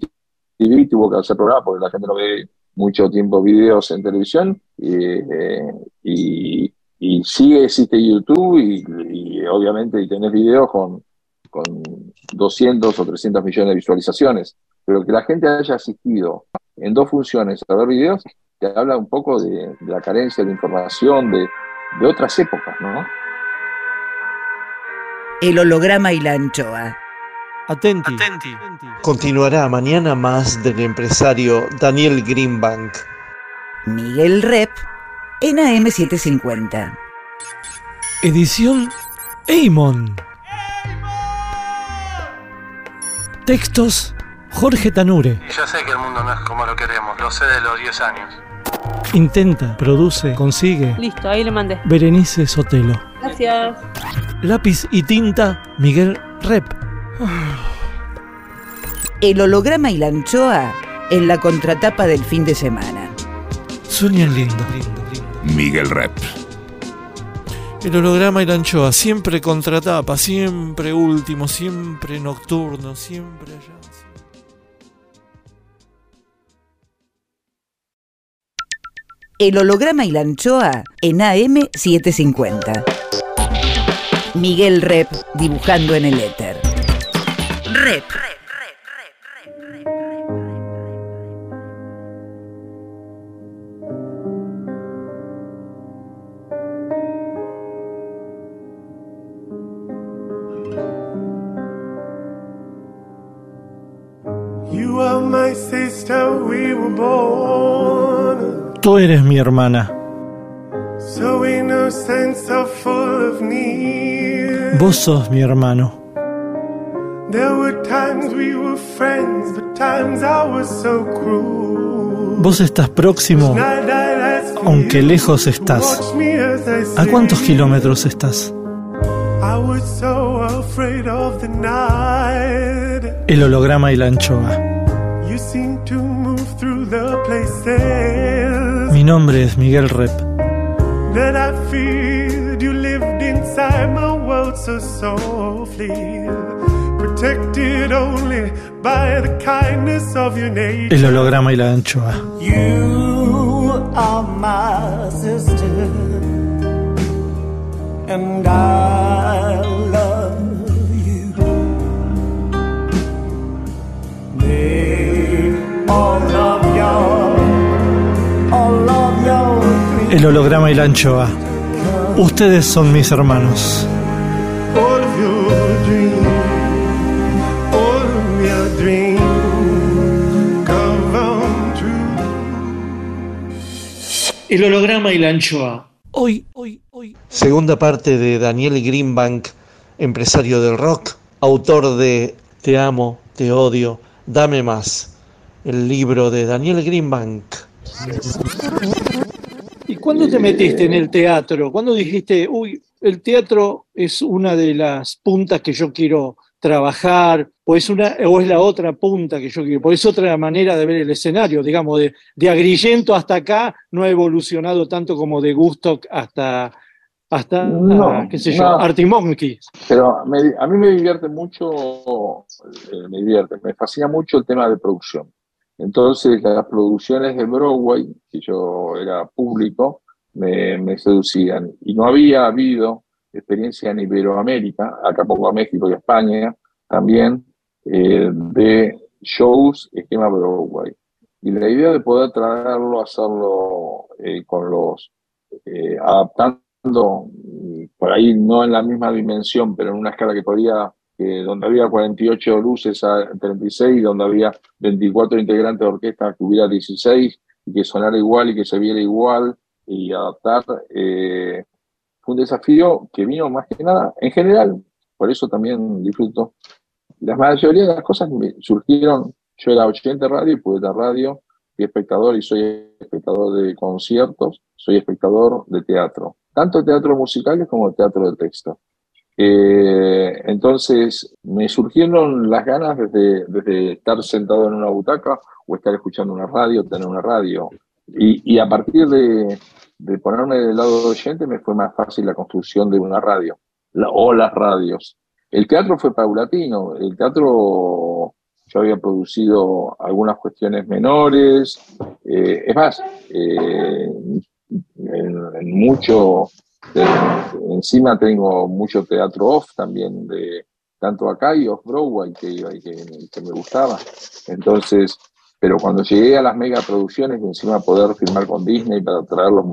TV, tuvo que hacer programa porque la gente no ve mucho tiempo videos en televisión eh, y, y sí existe YouTube y, y obviamente y tenés videos con, con 200 o 300 millones de visualizaciones, pero que la gente haya asistido en dos funciones a ver videos, te habla un poco de, de la carencia de información de, de otras épocas, ¿no? El holograma y la anchoa. Atenti. Continuará mañana más del empresario Daniel Greenbank. Miguel Rep en AM750. Edición Eimon. Textos Jorge Tanure. Y yo sé que el mundo no es como lo queremos, lo sé de los 10 años. Intenta, produce, consigue. Listo, ahí le mandé. Berenice Sotelo. Gracias. Lápiz y tinta Miguel Rep. El holograma y la anchoa en la contratapa del fin de semana. Sueñan lindo. Miguel Rep. El holograma y la anchoa, siempre contratapa, siempre último, siempre nocturno, siempre allá. El holograma y la anchoa en AM750. Miguel Rep dibujando en el éter. Rep. You are my sister, we were born Tú eres mi hermana. so innocent, so full of need. Vos sos mi hermano. Vos estás próximo, aunque lejos estás. ¿A cuántos kilómetros estás? I was so afraid of the night. El holograma y la anchoa. You seem to move through the places Mi nombre es Miguel Rep. that I feared. You lived inside my world so softly, El holograma y la anchoa. You are my sister, and I love you. All of your, all of your El holograma y la anchoa. Ustedes son mis hermanos. El holograma y la anchoa. Hoy, hoy, hoy. Segunda parte de Daniel Greenbank, empresario del rock, autor de Te amo, te odio, dame más. El libro de Daniel Greenbank. ¿Y cuándo te metiste en el teatro? ¿Cuándo dijiste, uy, el teatro es una de las puntas que yo quiero trabajar, o es, una, o es la otra punta que yo quiero, porque es otra manera de ver el escenario, digamos, de, de Agrigento hasta acá no ha evolucionado tanto como de Gusto hasta, hasta No, qué sé yo, no. Pero me- a mí me divierte mucho, eh, me divierte, me fascina mucho el tema de producción. Entonces, las producciones de Broadway, que yo era público, me, me seducían. Y no había habido experiencia en Iberoamérica, acá poco a México y España también, eh, de shows esquema Broadway. Y la idea de poder traerlo, hacerlo eh, con los, eh, adaptando, mm, por ahí no en la misma dimensión, pero en una escala que podía, donde había 48 luces a 36, donde había 24 integrantes de orquesta, que hubiera 16, y que sonara igual y que se viera igual, y adaptar, eh, fue un desafío que vino más que nada, en general, por eso también disfruto. La mayoría de las cosas me surgieron, yo era 80 radio y poeta radio, y espectador y soy espectador de conciertos, soy espectador de teatro, tanto teatro musicales como teatro de texto. Eh, entonces me surgieron las ganas desde, desde estar sentado en una butaca o estar escuchando una radio, tener una radio. Y, y a partir de, de ponerme del lado oyente me fue más fácil la construcción de una radio la- o las radios. El teatro fue paulatino. El teatro, yo había producido algunas cuestiones menores. eh, es más, eh, en, mucho, encima tengo mucho teatro off también, de tanto acá y off Broadway, que me gustaba. Entonces, pero cuando llegué a las megaproducciones, y encima poder firmar con Disney para traer los,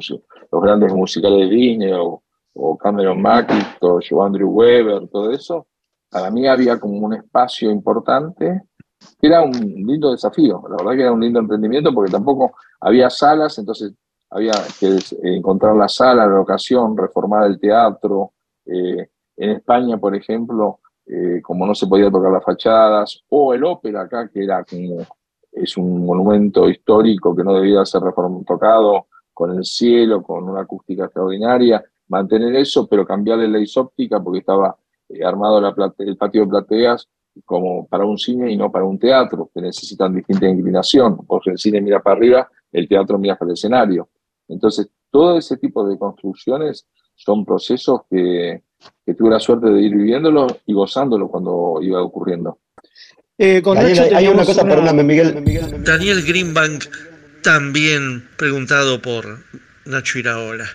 los grandes musicales de Disney, o, o Cameron McIntosh, o Andrew Weber, todo eso, para mí había como un espacio importante, era un lindo desafío, la verdad que era un lindo emprendimiento, porque tampoco había salas, entonces había que encontrar la sala, la locación, reformar el teatro. Eh, en España, por ejemplo, eh, como no se podía tocar las fachadas, o el ópera acá, que era como, es un monumento histórico que no debía ser tocado, con el cielo, con una acústica extraordinaria, mantener eso, pero cambiarle la isóptica porque estaba eh, armado el patio de plateas como para un cine y no para un teatro, que necesitan distinta inclinación, porque el cine mira para arriba, el teatro mira para el escenario. Entonces, todo ese tipo de construcciones son procesos que, tuve la suerte de ir viviéndolo y gozándolo cuando iba ocurriendo. Eh, hay una cosa, perdóname, Miguel. Daniel Greenbank, también preguntado por Nacho Iraola.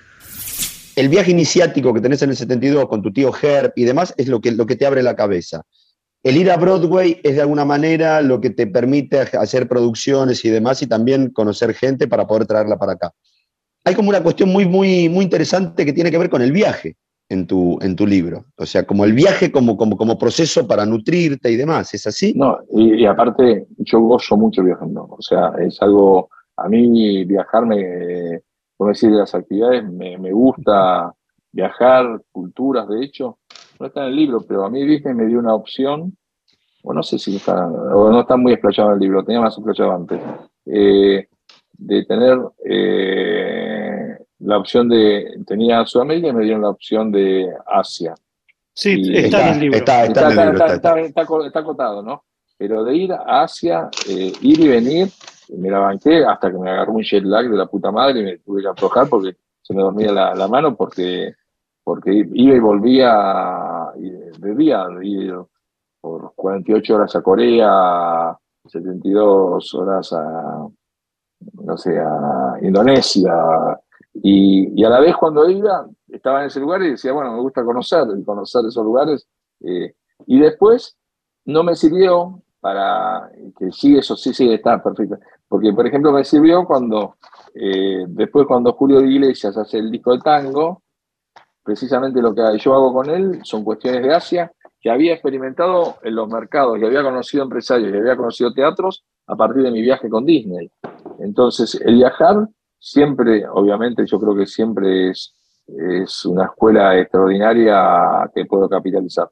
El viaje iniciático que tenés en el 72 con tu tío Herb y demás es lo que, lo que te abre la cabeza. El ir a Broadway es de alguna manera lo que te permite hacer producciones y demás y también conocer gente para poder traerla para acá. Hay como una cuestión muy, muy, muy interesante que tiene que ver con el viaje en tu, en tu libro. O sea, como el viaje como, como, como proceso para nutrirte y demás, ¿es así? No, y, aparte yo gozo mucho viajando. O sea, es algo, a mí viajar me, como decir, de las actividades, me, me gusta viajar, culturas, de hecho, no está en el libro, pero a mí Disney me dio una opción, o no sé si está, o no está muy explayado en el libro, tenía más explayado antes, eh, de tener eh, la opción de, tenía Sudamérica y me dieron la opción de Asia. Sí, está, en el libro. Está, está, acotado, ¿no? Pero de ir a Asia, eh, ir y venir, me la banqué hasta que me agarró un jet lag de la puta madre y me tuve que aflojar porque se me dormía la, la mano porque, porque iba y volvía de día, por 48 horas a Corea, 72 horas a, no sé, a Indonesia, y, a la vez cuando iba, estaba en ese lugar y decía, bueno, me gusta conocer, conocer esos lugares. Eh, y después no me sirvió para que sí, eso sí, sí, está perfecto. Porque, por ejemplo, me sirvió cuando, eh, después cuando Julio de Iglesias hace el disco de tango, precisamente lo que yo hago con él son cuestiones de Asia, que había experimentado en los mercados, y había conocido empresarios, y había conocido teatros a partir de mi viaje con Disney. Entonces, el viajar siempre, obviamente, yo creo que siempre es, es una escuela extraordinaria que puedo capitalizar.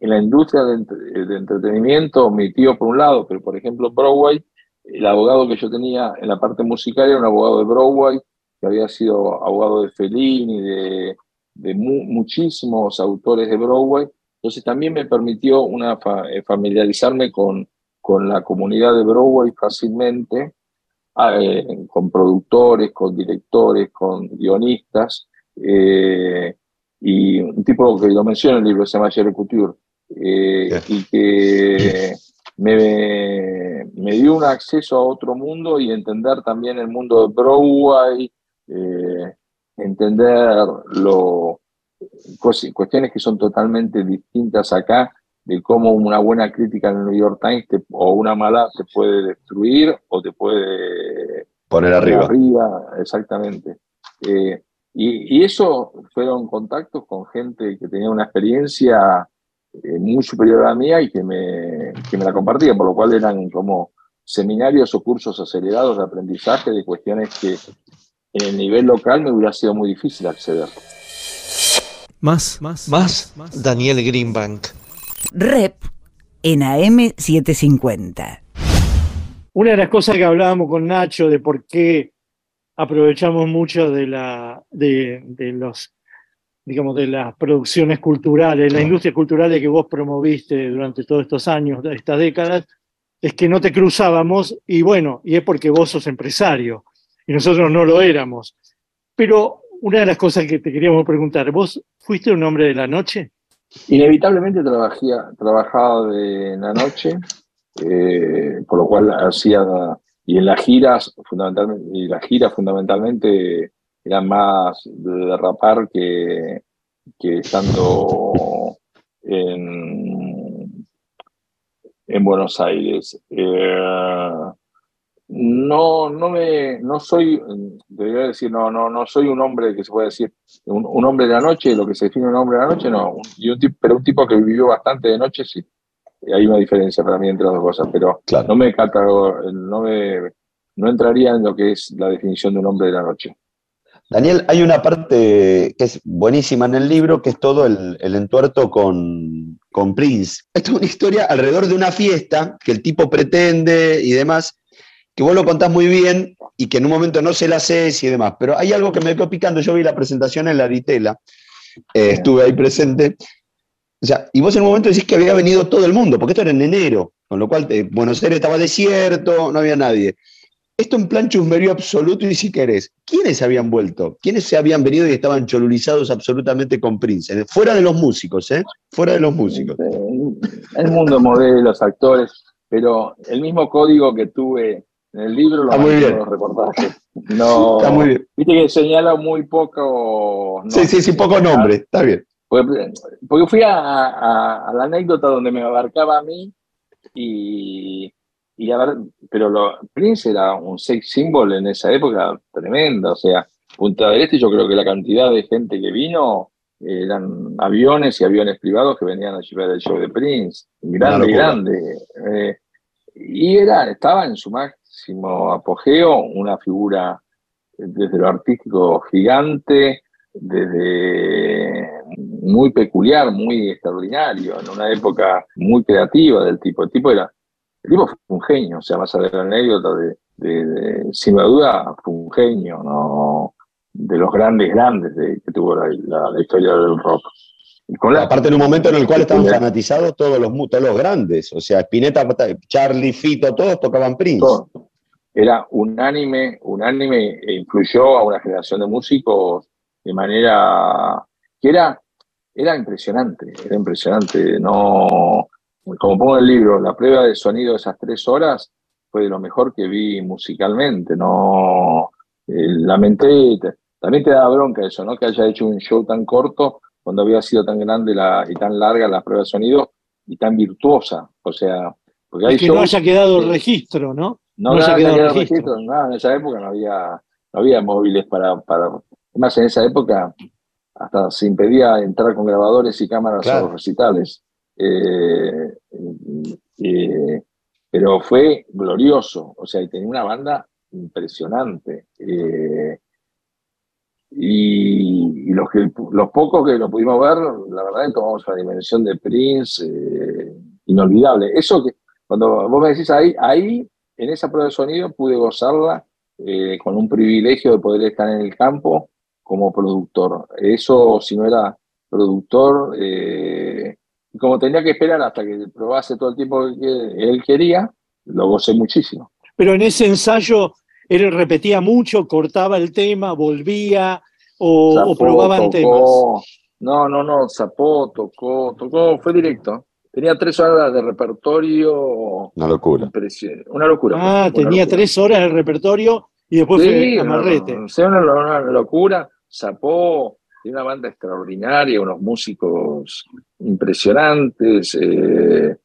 En la industria de, entretenimiento, mi tío por un lado, pero por ejemplo Broadway, el abogado que yo tenía en la parte musical era un abogado de Broadway, que había sido abogado de Fellini, de, de muchísimos autores de Broadway. Entonces también me permitió una eh, familiarizarme con, con la comunidad de Broadway fácilmente eh, con productores, con directores, con guionistas, eh, y un tipo que lo menciona en el libro, se llama Jerry Couture, eh, y que me, me, dio un acceso a otro mundo y entender también el mundo de Broadway, entender lo, cuestiones que son totalmente distintas acá de cómo una buena crítica en el New York Times o una mala te puede destruir o te puede poner arriba. arriba exactamente. Eh, y, eso fueron contactos con gente que tenía una experiencia eh, muy superior a la mía y que me, que me la compartía, por lo cual eran como seminarios o cursos acelerados de aprendizaje de cuestiones que en el nivel local me hubiera sido muy difícil acceder. Más, más, más, más. Daniel Greenbank. Rep en AM750. Una de las cosas que hablábamos con Nacho de por qué aprovechamos mucho de, la, de, los digamos, de las producciones culturales, la industria cultural que vos promoviste durante todos estos años, estas décadas, es que no te cruzábamos y bueno, y es porque vos sos empresario y nosotros no lo éramos. Pero una de las cosas que te queríamos preguntar, ¿vos fuiste un hombre de la noche? Inevitablemente trabajaba de la noche, eh, por lo cual hacía, y en las giras, fundamentalmente, y las giras fundamentalmente eran más de derrapar que, que estando en, en Buenos Aires. Eh, no, no me, no soy, debería decir, no, no, no soy un hombre que se puede decir, un, hombre de la noche, lo que se define un hombre de la noche, no, y un pero un tipo que vivió bastante de noche, sí. Hay una diferencia para mí entre las dos cosas, pero no me no me, no entraría en lo que es la definición de un hombre de la noche. Daniel, hay una parte que es buenísima en el libro, que es todo el, el entuerto con, con Prince. Esto es una historia alrededor de una fiesta que el tipo pretende y demás, que vos lo contás muy bien y que en un momento no se la haces y demás. Pero hay algo que me quedó picando. Yo vi la presentación en la Ditela, eh, estuve ahí presente. O sea, y vos en un momento decís que había venido todo el mundo, porque esto era en enero, con lo cual eh, Buenos Aires estaba desierto, no había nadie. Esto en plan chusmerío absoluto y si querés, ¿quiénes habían vuelto? ¿Quiénes se habían venido y estaban cholulizados absolutamente con Prince? Fuera de los músicos, ¿eh? Fuera de los músicos. El mundo modelos, actores, pero el mismo código que tuve en el libro lo muy bien. los reportajes. No, Está muy bien. Viste que señala muy poco. Sí, sí, sí, poco nombre, está bien. Porque, porque fui a, a- a la anécdota donde me abarcaba a mí y, y a ver, pero lo, Prince era un sex symbol en esa época tremenda, o sea, Punta del Este yo creo que la cantidad de gente que vino eran aviones y aviones privados que venían a llevar el show de Prince, grande grande. Eh, y era, estaba en su máximo apogeo, una figura desde lo artístico gigante, desde muy peculiar, muy extraordinario, en una época muy creativa del tipo. El tipo era, el tipo fue un genio, o sea, vas a ver la anécdota de, de- de- sin duda, fue un genio, ¿no? De los grandes, grandes de- que tuvo la, la- la historia del rock. Y con la- Aparte en un momento en el cual estaban fanatizados todos los, todos los grandes, o sea, Spinetta, Charlie, Fito, todos tocaban Prince. Era unánime, unánime e influyó a una generación de músicos de manera que era, era impresionante, era impresionante. No, como pongo en el libro, la prueba de sonido de esas tres horas fue de lo mejor que vi musicalmente. No eh, lamenté, también te da bronca eso, ¿no? Que haya hecho un show tan corto cuando había sido tan grande la, y tan larga la prueba de sonido y tan virtuosa. O sea, porque hay Es que no haya quedado que- registro, ¿no? No, No quedado quedado registro. en esa época no había, no había móviles para, para. Además, en esa época hasta se impedía entrar con grabadores y cámaras a Claro. los recitales. Eh, eh, pero fue glorioso, o sea, y tenía una banda impresionante. Eh, y, y los, que, los pocos que lo pudimos ver, la verdad que tomamos una dimensión de Prince eh, inolvidable. Eso que cuando vos me decís ahí, ahí en esa prueba de sonido pude gozarla eh, con un privilegio de poder estar en el campo como productor. Eso, si no era productor, eh, como tenía que esperar hasta que probase todo el tiempo que él quería, lo gocé muchísimo. Pero en ese ensayo él repetía mucho, cortaba el tema, volvía o, o Zapó, probaban temas. No, no, no, zapó, tocó, tocó, fue directo. Tenía tres horas de repertorio. Una locura. Una locura. Ah, una tenía locura. tres horas de repertorio y después Sí, fue no, amarrete. no, o sea, una, una locura. Zapó, tiene una banda extraordinaria, unos músicos impresionantes. eh,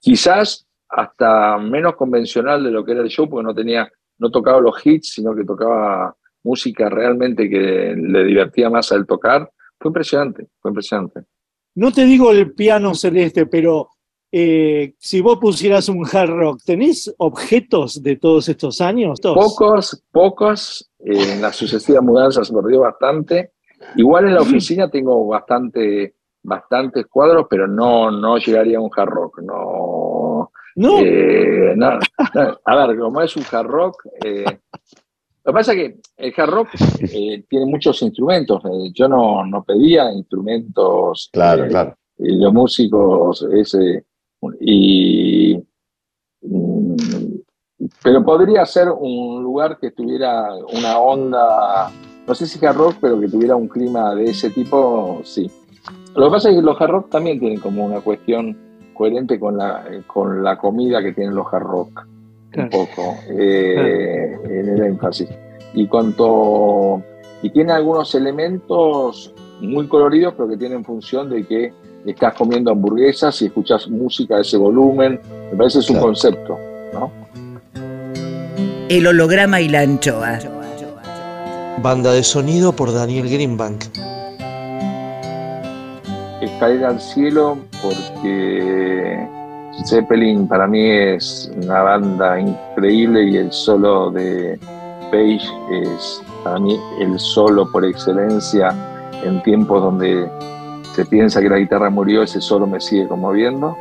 quizás hasta menos convencional de lo que era el show, porque no tenía, no tocaba los hits, sino que tocaba música realmente que le divertía más al tocar. Fue impresionante, fue impresionante. No te digo el piano celeste, pero eh, si vos pusieras un hard rock, ¿tenés objetos de todos estos años? Pocos, pocos. eh, en las sucesivas mudanzas perdió bastante. Igual en la oficina tengo bastante, bastantes cuadros, pero no, no llegaría a un hard rock. No. No. Eh, no, no. A ver, como es un hard rock. Lo que pasa es que el hard rock eh, tiene muchos instrumentos. eh, yo no, no pedía instrumentos. Claro, eh, claro. y los músicos ese y mm, pero podría ser un lugar que tuviera una onda no sé si hard rock pero que tuviera un clima de ese tipo sí lo que pasa es que los hard rock también tienen como una cuestión coherente con la con la comida que tienen los hard rock un poco eh, en el énfasis y cuanto y tiene algunos elementos muy coloridos pero que tienen función de que estás comiendo hamburguesas y escuchas música de ese volumen me parece es un concepto ¿no? El holograma y la anchoa. Banda de sonido por Daniel Greenbank. Escalera al cielo porque Zeppelin para mí es una banda increíble y el solo de Page es para mí el solo por excelencia en tiempos donde se piensa que la guitarra murió, ese solo me sigue conmoviendo.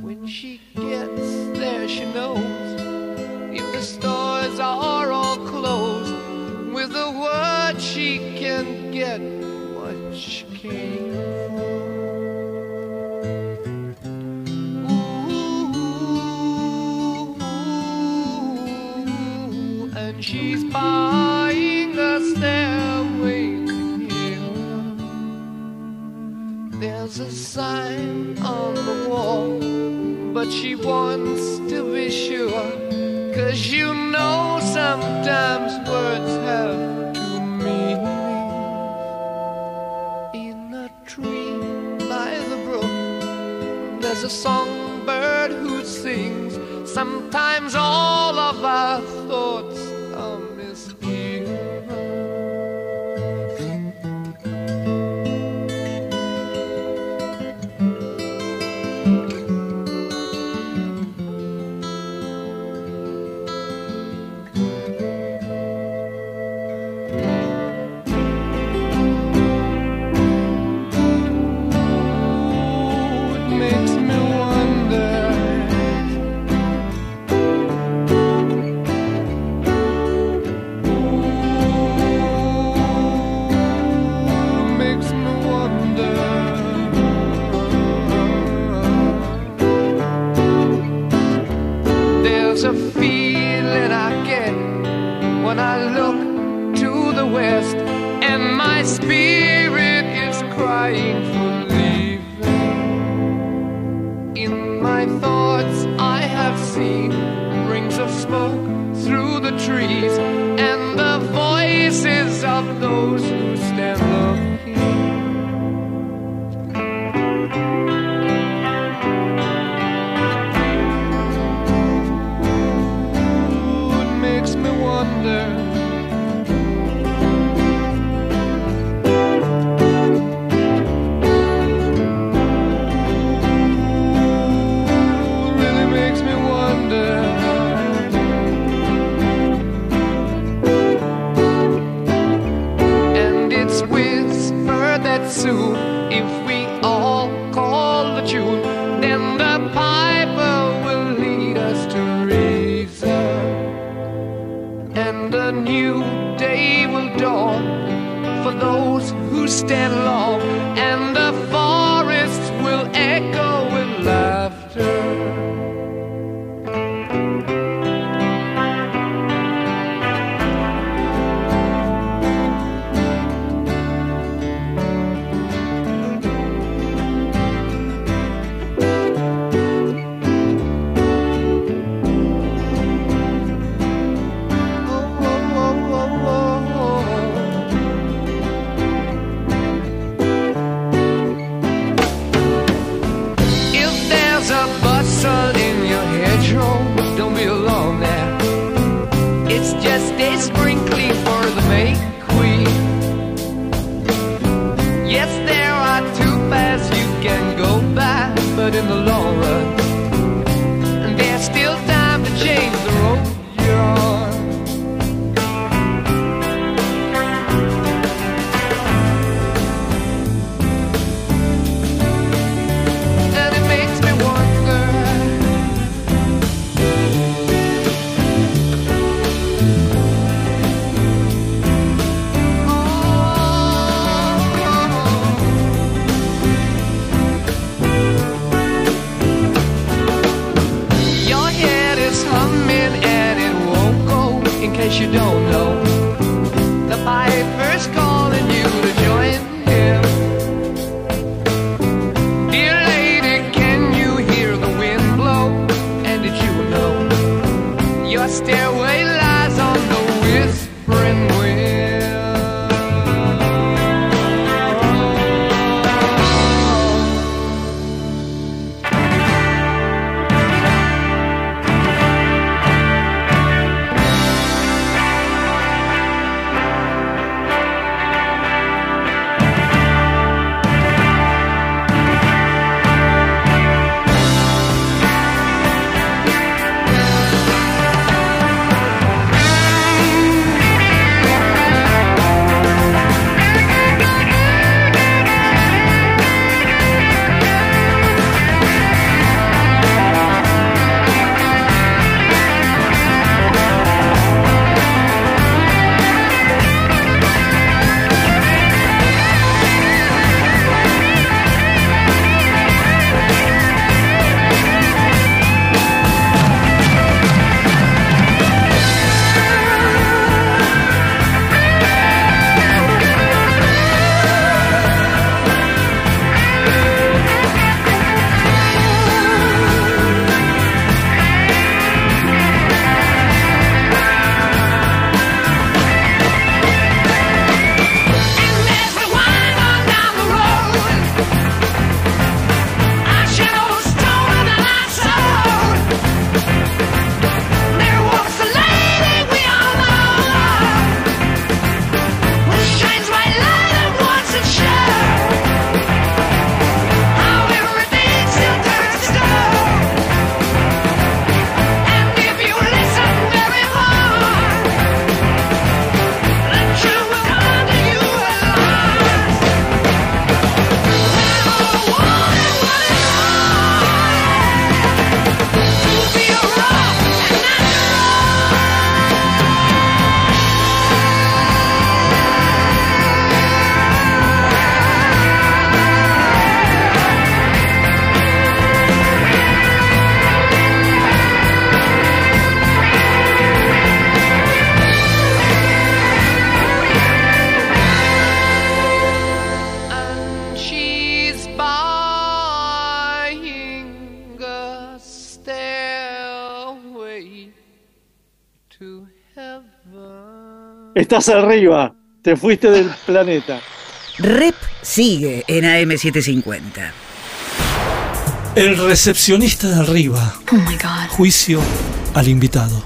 When she gets there, she knows if the stores are all closed, with a word she can get what she came Ooh, and she's buying a stairway heaven. There's a sign on the wall, but she wants to be sure. Cause you know sometimes words have two meanings. In a tree by the brook, there's a songbird who sings. Sometimes all of our thoughts Estás arriba, te fuiste del planeta. Rep sigue en AM750. El recepcionista de arriba. Juicio al invitado.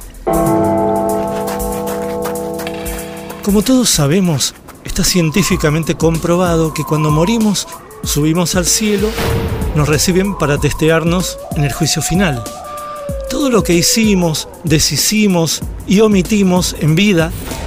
Como todos sabemos, está científicamente comprobado que cuando morimos, subimos al cielo, nos reciben para testearnos en el juicio final. Todo lo que hicimos, deshicimos y omitimos en vida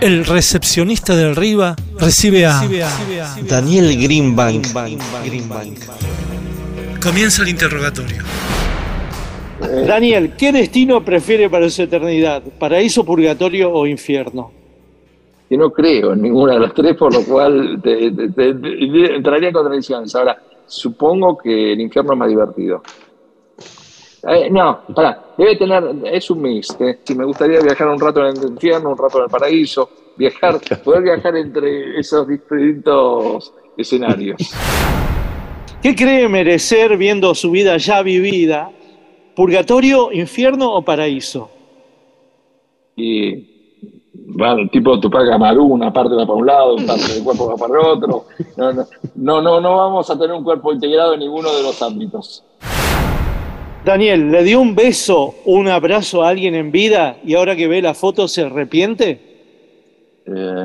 El recepcionista de arriba recibe a Daniel Greenbank. Comienza el interrogatorio. Daniel, ¿qué destino prefiere para su eternidad? ¿Paraíso, purgatorio o infierno? Que no creo en ninguna de las tres, por lo cual te- te- te- te- entraría en contradicciones. Ahora, supongo que el infierno es más divertido. Eh, no, pará, debe tener, es un mix. ¿eh? Si me gustaría viajar un rato en el infierno, un rato en el paraíso, viajar, poder viajar entre esos distintos escenarios. ¿Qué cree merecer viendo su vida ya vivida? ¿Purgatorio, infierno o paraíso? Y bueno, tipo Tupac Amaru, una parte va para un lado, una parte del cuerpo va para el otro. No, no, no, no, no vamos a tener un cuerpo integrado en ninguno de los ámbitos. Daniel, ¿le dio un beso, un abrazo a alguien en vida y ahora que ve la foto se arrepiente? Eh,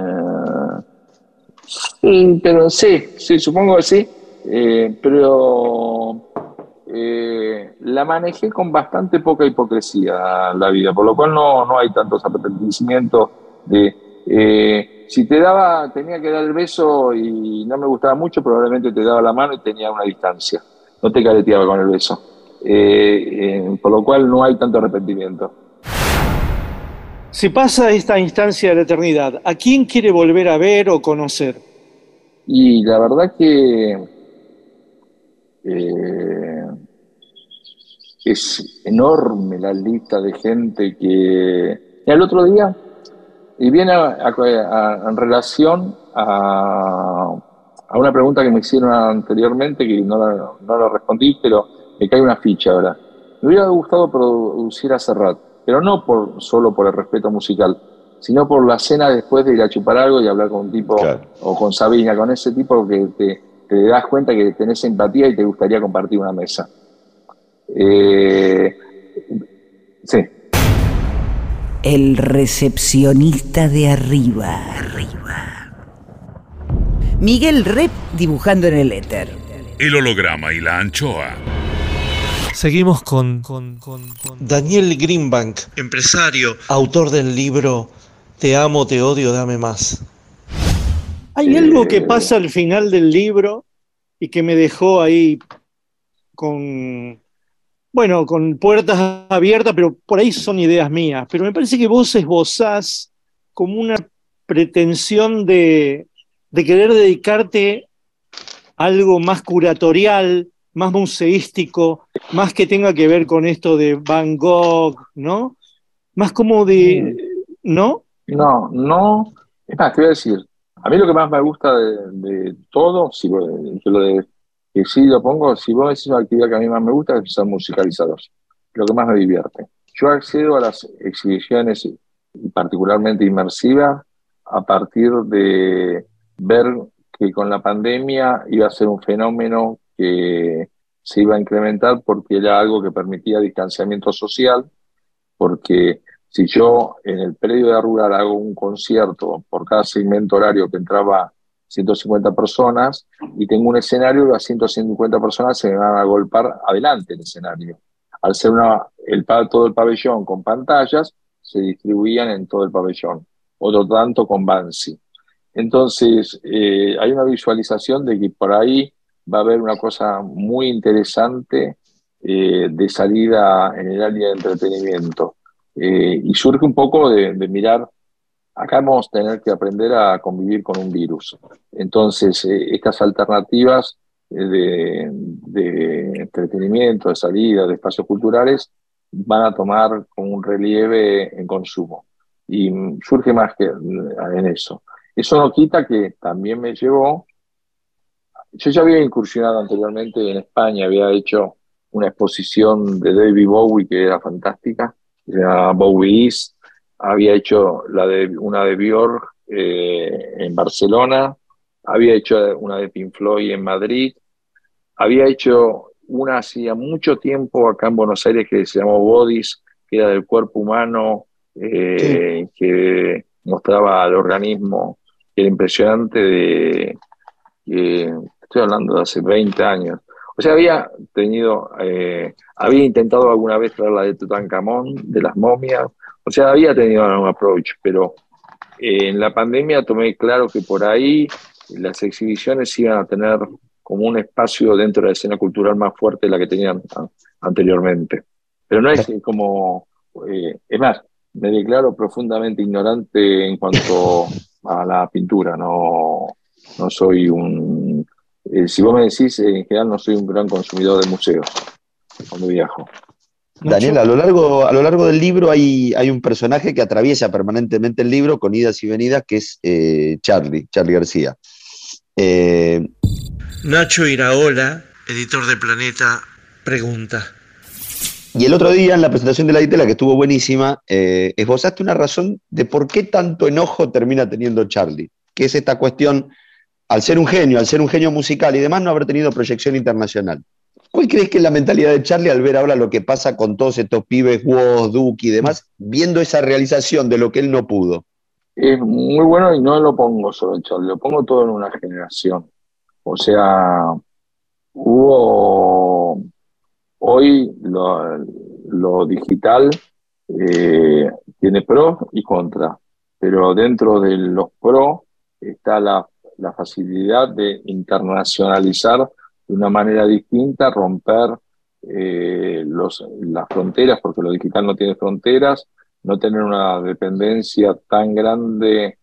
pero sí, sí, supongo que sí. Eh, pero eh, la manejé con bastante poca hipocresía la vida, por lo cual no, no hay tantos arrepentimientos de si te daba, tenía que dar el beso y no me gustaba mucho, probablemente te daba la mano y tenía una distancia. No te careteaba con el beso. Eh, eh, por lo cual no hay tanto arrepentimiento. Si pasa esta instancia de la eternidad, ¿a quién quiere volver a ver o conocer? Y la verdad que eh, es enorme la lista de gente que... El otro día, y viene a- a- a- en relación a, a una pregunta que me hicieron anteriormente, que no la, no la respondí, pero me cae una ficha ahora. Me hubiera gustado producir a Serrat, pero no por, solo por el respeto musical, sino por la cena después de ir a chupar algo y hablar con un tipo, o con Sabina, con ese tipo que te, te das cuenta que tenés empatía y te gustaría compartir una mesa. Eh, sí, El recepcionista de arriba. Miguel Rep dibujando en el éter. El holograma y la anchoa. Seguimos con, con- con- con- Daniel Greenbank, empresario, autor del libro Te amo, te odio, dame más. Hay algo que pasa al final del libro y que me dejó ahí con, bueno, con puertas abiertas, pero por ahí son ideas mías. Pero me parece que vos esbozás como una pretensión de, de querer dedicarte a algo más curatorial, más museístico, más que tenga que ver con esto de Van Gogh, ¿no? Más como de, ¿no? No, no. Es más, te voy a decir, a mí lo que más me gusta de, de todo, si vos- yo lo de que sí lo pongo, si vos decís una actividad que a mí más me gusta, es ser musicalizador. Lo que más me divierte. Yo accedo a las exhibiciones, particularmente inmersivas, a partir de ver que con la pandemia iba a ser un fenómeno que se iba a incrementar porque era algo que permitía distanciamiento social, porque si yo en el predio de Rural hago un concierto por cada segmento horario que entraba 150 personas y tengo un escenario, las 150 personas se van a golpar adelante el escenario. Al ser una, el, todo el pabellón con pantallas, se distribuían en todo el pabellón. Otro tanto con Bansi. Entonces, eh, hay una visualización de que por ahí va a haber una cosa muy interesante eh, de salida en el área de entretenimiento. Eh, y surge un poco de, mirar, acá vamos a tener que aprender a convivir con un virus. Entonces, eh, estas alternativas de, entretenimiento, de salida, de espacios culturales, van a tomar como un relieve en consumo. Y surge más que en eso. Eso no quita que también me llevó, yo ya había incursionado anteriormente en España, había hecho una exposición de David Bowie que era fantástica, que se llamaba Bowie East, había hecho la de, una de Björk eh, en Barcelona, había hecho una de Pink Floyd en Madrid, había hecho una hacía mucho tiempo acá en Buenos Aires que se llamó Bodies, que era del cuerpo humano, eh, que mostraba el organismo, que era impresionante de, que estoy hablando de hace 20 años. O sea, había tenido, eh, había intentado alguna vez traer la de Tutankamón, de las momias, o sea, había tenido un approach, pero eh, en la pandemia tomé claro que por ahí las exhibiciones iban a tener como un espacio dentro de la escena cultural más fuerte de la que tenían a- anteriormente. Pero no es como, eh, es más, me declaro profundamente ignorante en cuanto a la pintura, no, no soy un, eh, si vos me decís, en general no soy un gran consumidor de museos cuando viajo. Daniel, a lo largo, a lo largo del libro hay, hay un personaje que atraviesa permanentemente el libro con idas y venidas, que es eh, Charlie, Charlie García. Eh, Nacho Iraola, editor de Planeta, pregunta. y el otro día, en la presentación de la Ditela, que estuvo buenísima, eh, esbozaste una razón de por qué tanto enojo termina teniendo Charlie, que es esta cuestión, al ser un genio, al ser un genio musical y demás, no haber tenido proyección internacional. ¿Cuál crees que es la mentalidad de Charlie al ver ahora lo que pasa con todos estos pibes, Woz, Duki y demás, viendo esa realización de lo que él no pudo? Es muy bueno y no lo pongo sobre Charlie, lo pongo todo en una generación. O sea, hubo hoy lo, lo digital eh, tiene pros y contras, pero dentro de los pros está la, la facilidad de internacionalizar de una manera distinta, romper eh, los, las fronteras, porque lo digital no tiene fronteras, no tener una dependencia tan grande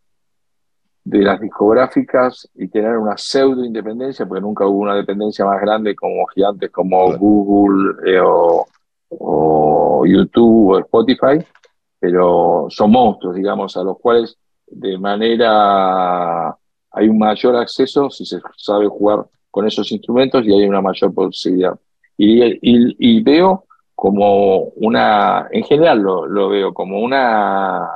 de las discográficas y tener una pseudo independencia, porque nunca hubo una dependencia más grande como gigantes como Google eh, o, o YouTube o Spotify, pero son monstruos, digamos, a los cuales de manera hay un mayor acceso si se sabe jugar con esos instrumentos y hay una mayor posibilidad. Y, y- y veo como una, en general lo, lo veo como una,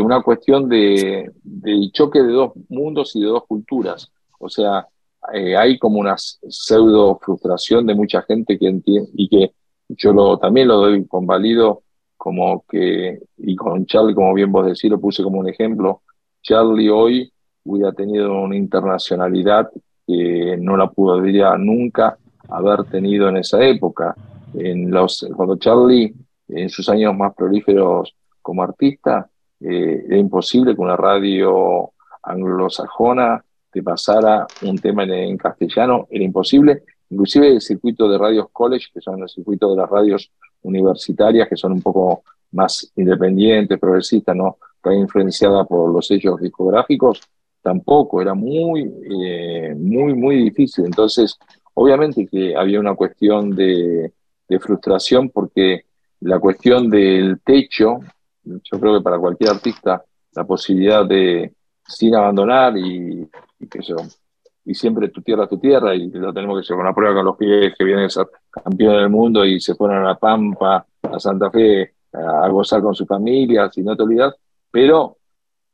una cuestión de, de choque de dos mundos y de dos culturas. O sea, eh, hay como una pseudo frustración de mucha gente que entiende y que yo lo, también lo doy convalido como que, y con Charlie, como bien vos decís, lo puse como un ejemplo, Charlie hoy hubiera tenido una internacionalidad que no la podría nunca haber tenido en esa época. En los, cuando Charlie, en sus años más prolíferos como artista, eh, era imposible que una radio anglosajona te pasara un tema en, en castellano, era imposible. Inclusive el circuito de radios college, que son el circuito de las radios universitarias, que son un poco más independientes, progresistas, ¿no? Está influenciada por los sellos discográficos, tampoco, era muy, eh, muy, muy difícil. Entonces, obviamente que había una cuestión de, frustración porque la cuestión del techo, yo creo que para cualquier artista, la posibilidad de, sin abandonar y, que yo, y siempre tu tierra, tu tierra, y lo tenemos que hacer una prueba con los pibes que vienen a ser campeones del mundo y se fueron a La Pampa, a Santa Fe, a, a gozar con sus familias, y no te olvidas, pero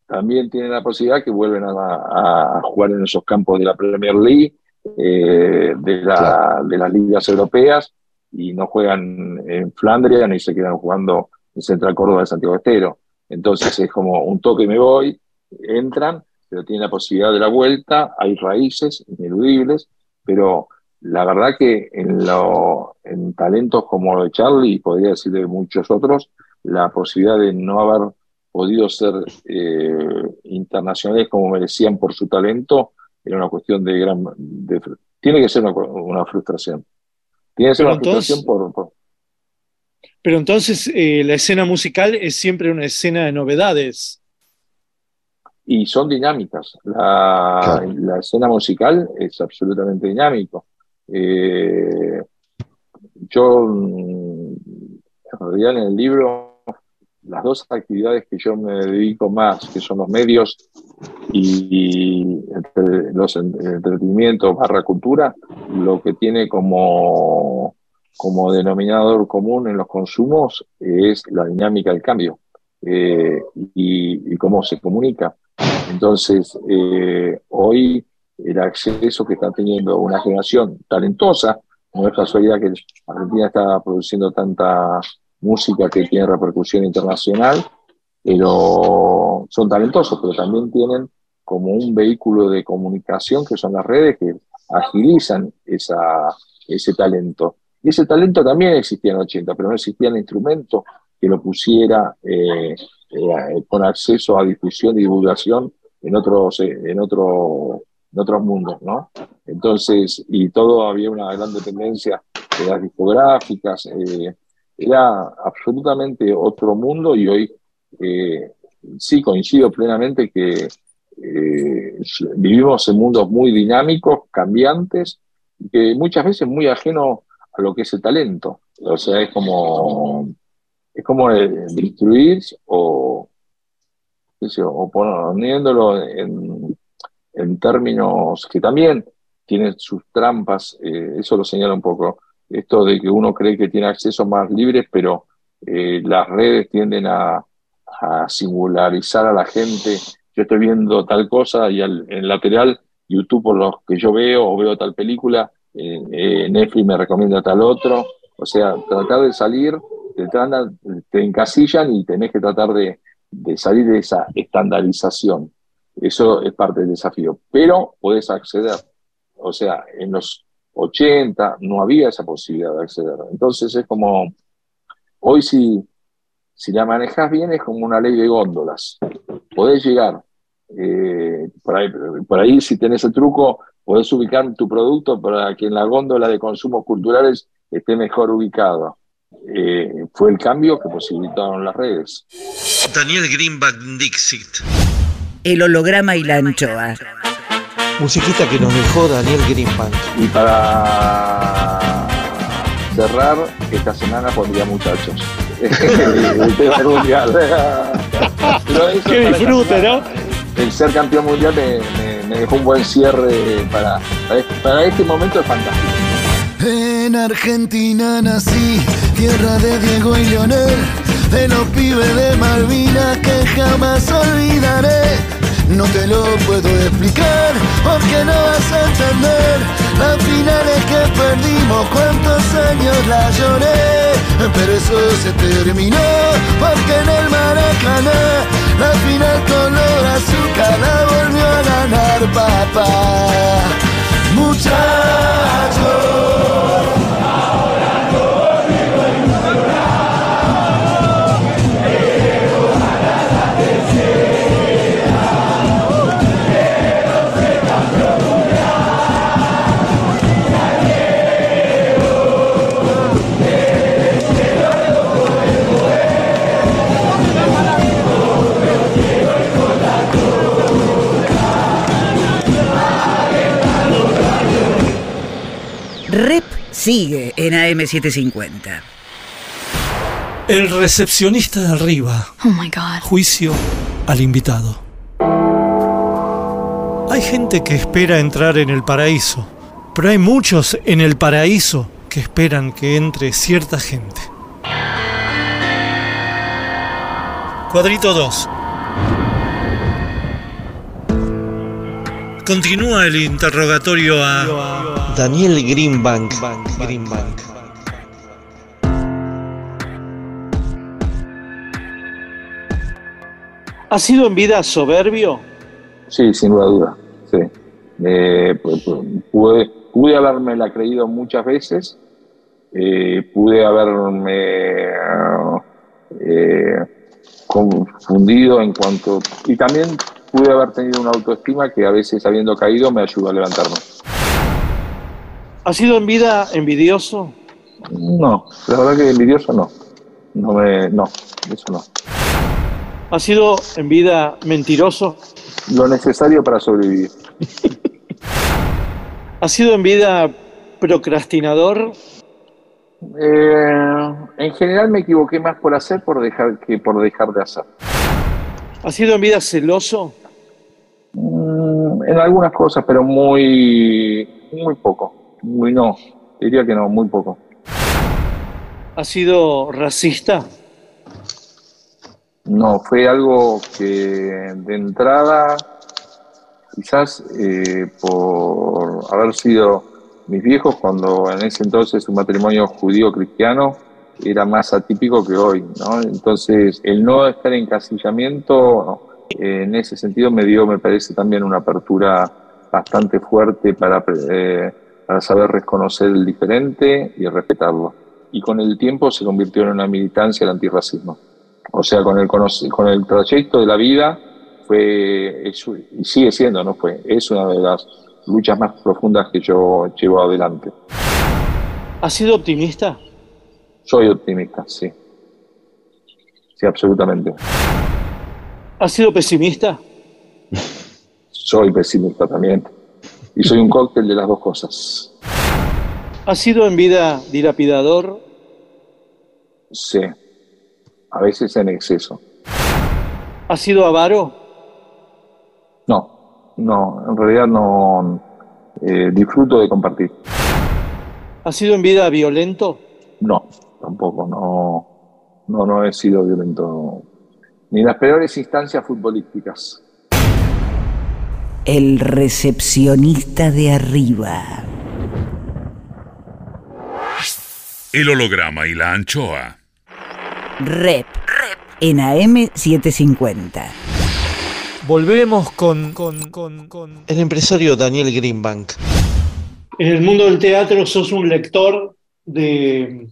también tienen la posibilidad que vuelven a, jugar en esos campos de la Premier League, eh, de, la, de las ligas europeas, y no juegan en Flandria ni se quedan jugando en Central Córdoba de Santiago Estero. Entonces es como un toque y me voy, entran, pero tienen la posibilidad de la vuelta, hay raíces ineludibles, pero la verdad que en, lo, en talentos como lo de Charlie, y podría decir de muchos otros, la posibilidad de no haber podido ser eh, internacionales como merecían por su talento, era una cuestión de gran... de tiene que ser una, frustración. Tiene que ser Pero una frustración por- Pero entonces eh, la escena musical es siempre una escena de novedades. y son dinámicas. La, la escena musical es absolutamente dinámico. Eh, yo, mm, en realidad, en el libro, las dos actividades que yo me dedico más, que son los medios y, los en- entretenimientos barra cultura, lo que tiene como, como denominador común en los consumos es la dinámica del cambio eh, y, y cómo se comunica. Entonces, eh, hoy el acceso que está teniendo una generación talentosa, no es casualidad que Argentina está produciendo tanta música que tiene repercusión internacional, pero son talentosos, pero también tienen como un vehículo de comunicación que son las redes que agilizan esa, ese talento. Y ese talento también existía en el 80, pero no existía el instrumento que lo pusiera eh, eh, con acceso a difusión y divulgación en otros, eh, en otro, en otros mundos, ¿no? Entonces, y todo había una gran dependencia de las discográficas, eh, era absolutamente otro mundo y hoy eh, sí coincido plenamente que eh, vivimos en mundos muy dinámicos, cambiantes, que muchas veces muy ajeno a lo que es el talento. O sea, es como, es como eh, destruir o, o poniéndolo en, términos que también tienen sus trampas, eso lo señala un poco, esto de que uno cree que tiene acceso más libre, pero eh, las redes tienden a, a singularizar a la gente. Yo estoy viendo tal cosa y al, en lateral YouTube por los que yo veo o veo tal película, eh, eh, Netflix me recomienda tal otro. O sea, tratar de salir, te, te encasillan y tenés que tratar de, de salir de esa estandarización. Eso es parte del desafío. Pero puedes acceder. O sea, en los 80 no había esa posibilidad de acceder. Entonces es como, hoy si, si la manejas bien es como una ley de góndolas. Podés llegar. eh, por, ahí, por ahí si tenés el truco, podés ubicar tu producto para que en la góndola de consumos culturales esté mejor ubicado. Eh, fue el cambio que posibilitaron las redes. Daniel Greenback Dixit. El holograma y la anchoa. Musiquita que nos dejó Daniel Greenbank. Y para cerrar, esta semana pondría muchachos. el tema del mundial. Para disfrute, semana, El ser campeón mundial me, me- me dejó un buen cierre para, para este- para este momento es fantástico. En Argentina nací, tierra de Diego y Leonel, de los pibes de Malvinas que jamás olvidaré. No te lo puedo explicar porque no vas a entender las finales que perdimos, cuántos años la lloré, pero eso se terminó porque en el Maracaná la final color azúcar la volvió a ganar papá. Muchachos. Sigue en AM750. El recepcionista de arriba. Oh my God. Juicio al invitado. Hay gente que espera entrar en el paraíso, pero hay muchos en el paraíso que esperan que entre cierta gente. Cuadrito 2. Continúa el interrogatorio a Daniel Greenbank. Greenbank. ¿Ha sido en vida soberbio? Sí, sin duda duda. Sí. Eh, pu- pu- pude, pude haberme creído muchas veces, eh, pude haberme eh, confundido en cuanto. Y también pude haber tenido una autoestima que a veces, habiendo caído, me ayudó a levantarme. ¿Ha sido en vida envidioso? No, la verdad que envidioso no. no me, no, eso no. ¿Ha sido en vida mentiroso? Lo necesario para sobrevivir. ¿Ha sido en vida procrastinador? Eh, en general me equivoqué más por hacer por dejar que por dejar de hacer. ¿Ha sido en vida celoso? Mm, en algunas cosas, pero muy, muy poco. Muy no, diría que no, muy poco. ¿Ha sido racista? No, fue algo que de entrada, quizás eh, por haber sido mis viejos, cuando en ese entonces un matrimonio judío-cristiano era más atípico que hoy, ¿no? Entonces, el no estar en encasillamiento, en ese sentido me dio, me parece, también una apertura bastante fuerte para, eh, para saber reconocer el diferente y respetarlo. Y con el tiempo se convirtió en una militancia del antirracismo. O sea, con el, con el trayecto de la vida fue, es- y sigue siendo, ¿no? Fue, es una de las luchas más profundas que yo llevo adelante. ¿Ha sido optimista? Soy optimista, sí. Sí, absolutamente. ¿Ha sido pesimista? Soy pesimista también. Y soy un cóctel de las dos cosas. ¿Ha sido en vida dilapidador? Sí. A veces en exceso. ¿Ha sido avaro? No, no, en realidad no. eh, disfruto de compartir. ¿Ha sido en vida violento? No, tampoco, no. No, no he sido violento. Ni en las peores instancias futbolísticas. El recepcionista de arriba. El holograma y la anchoa. Rep. En AM750. Volvemos con, con, con, con El empresario Daniel Greenbank. En el mundo del teatro sos un lector de...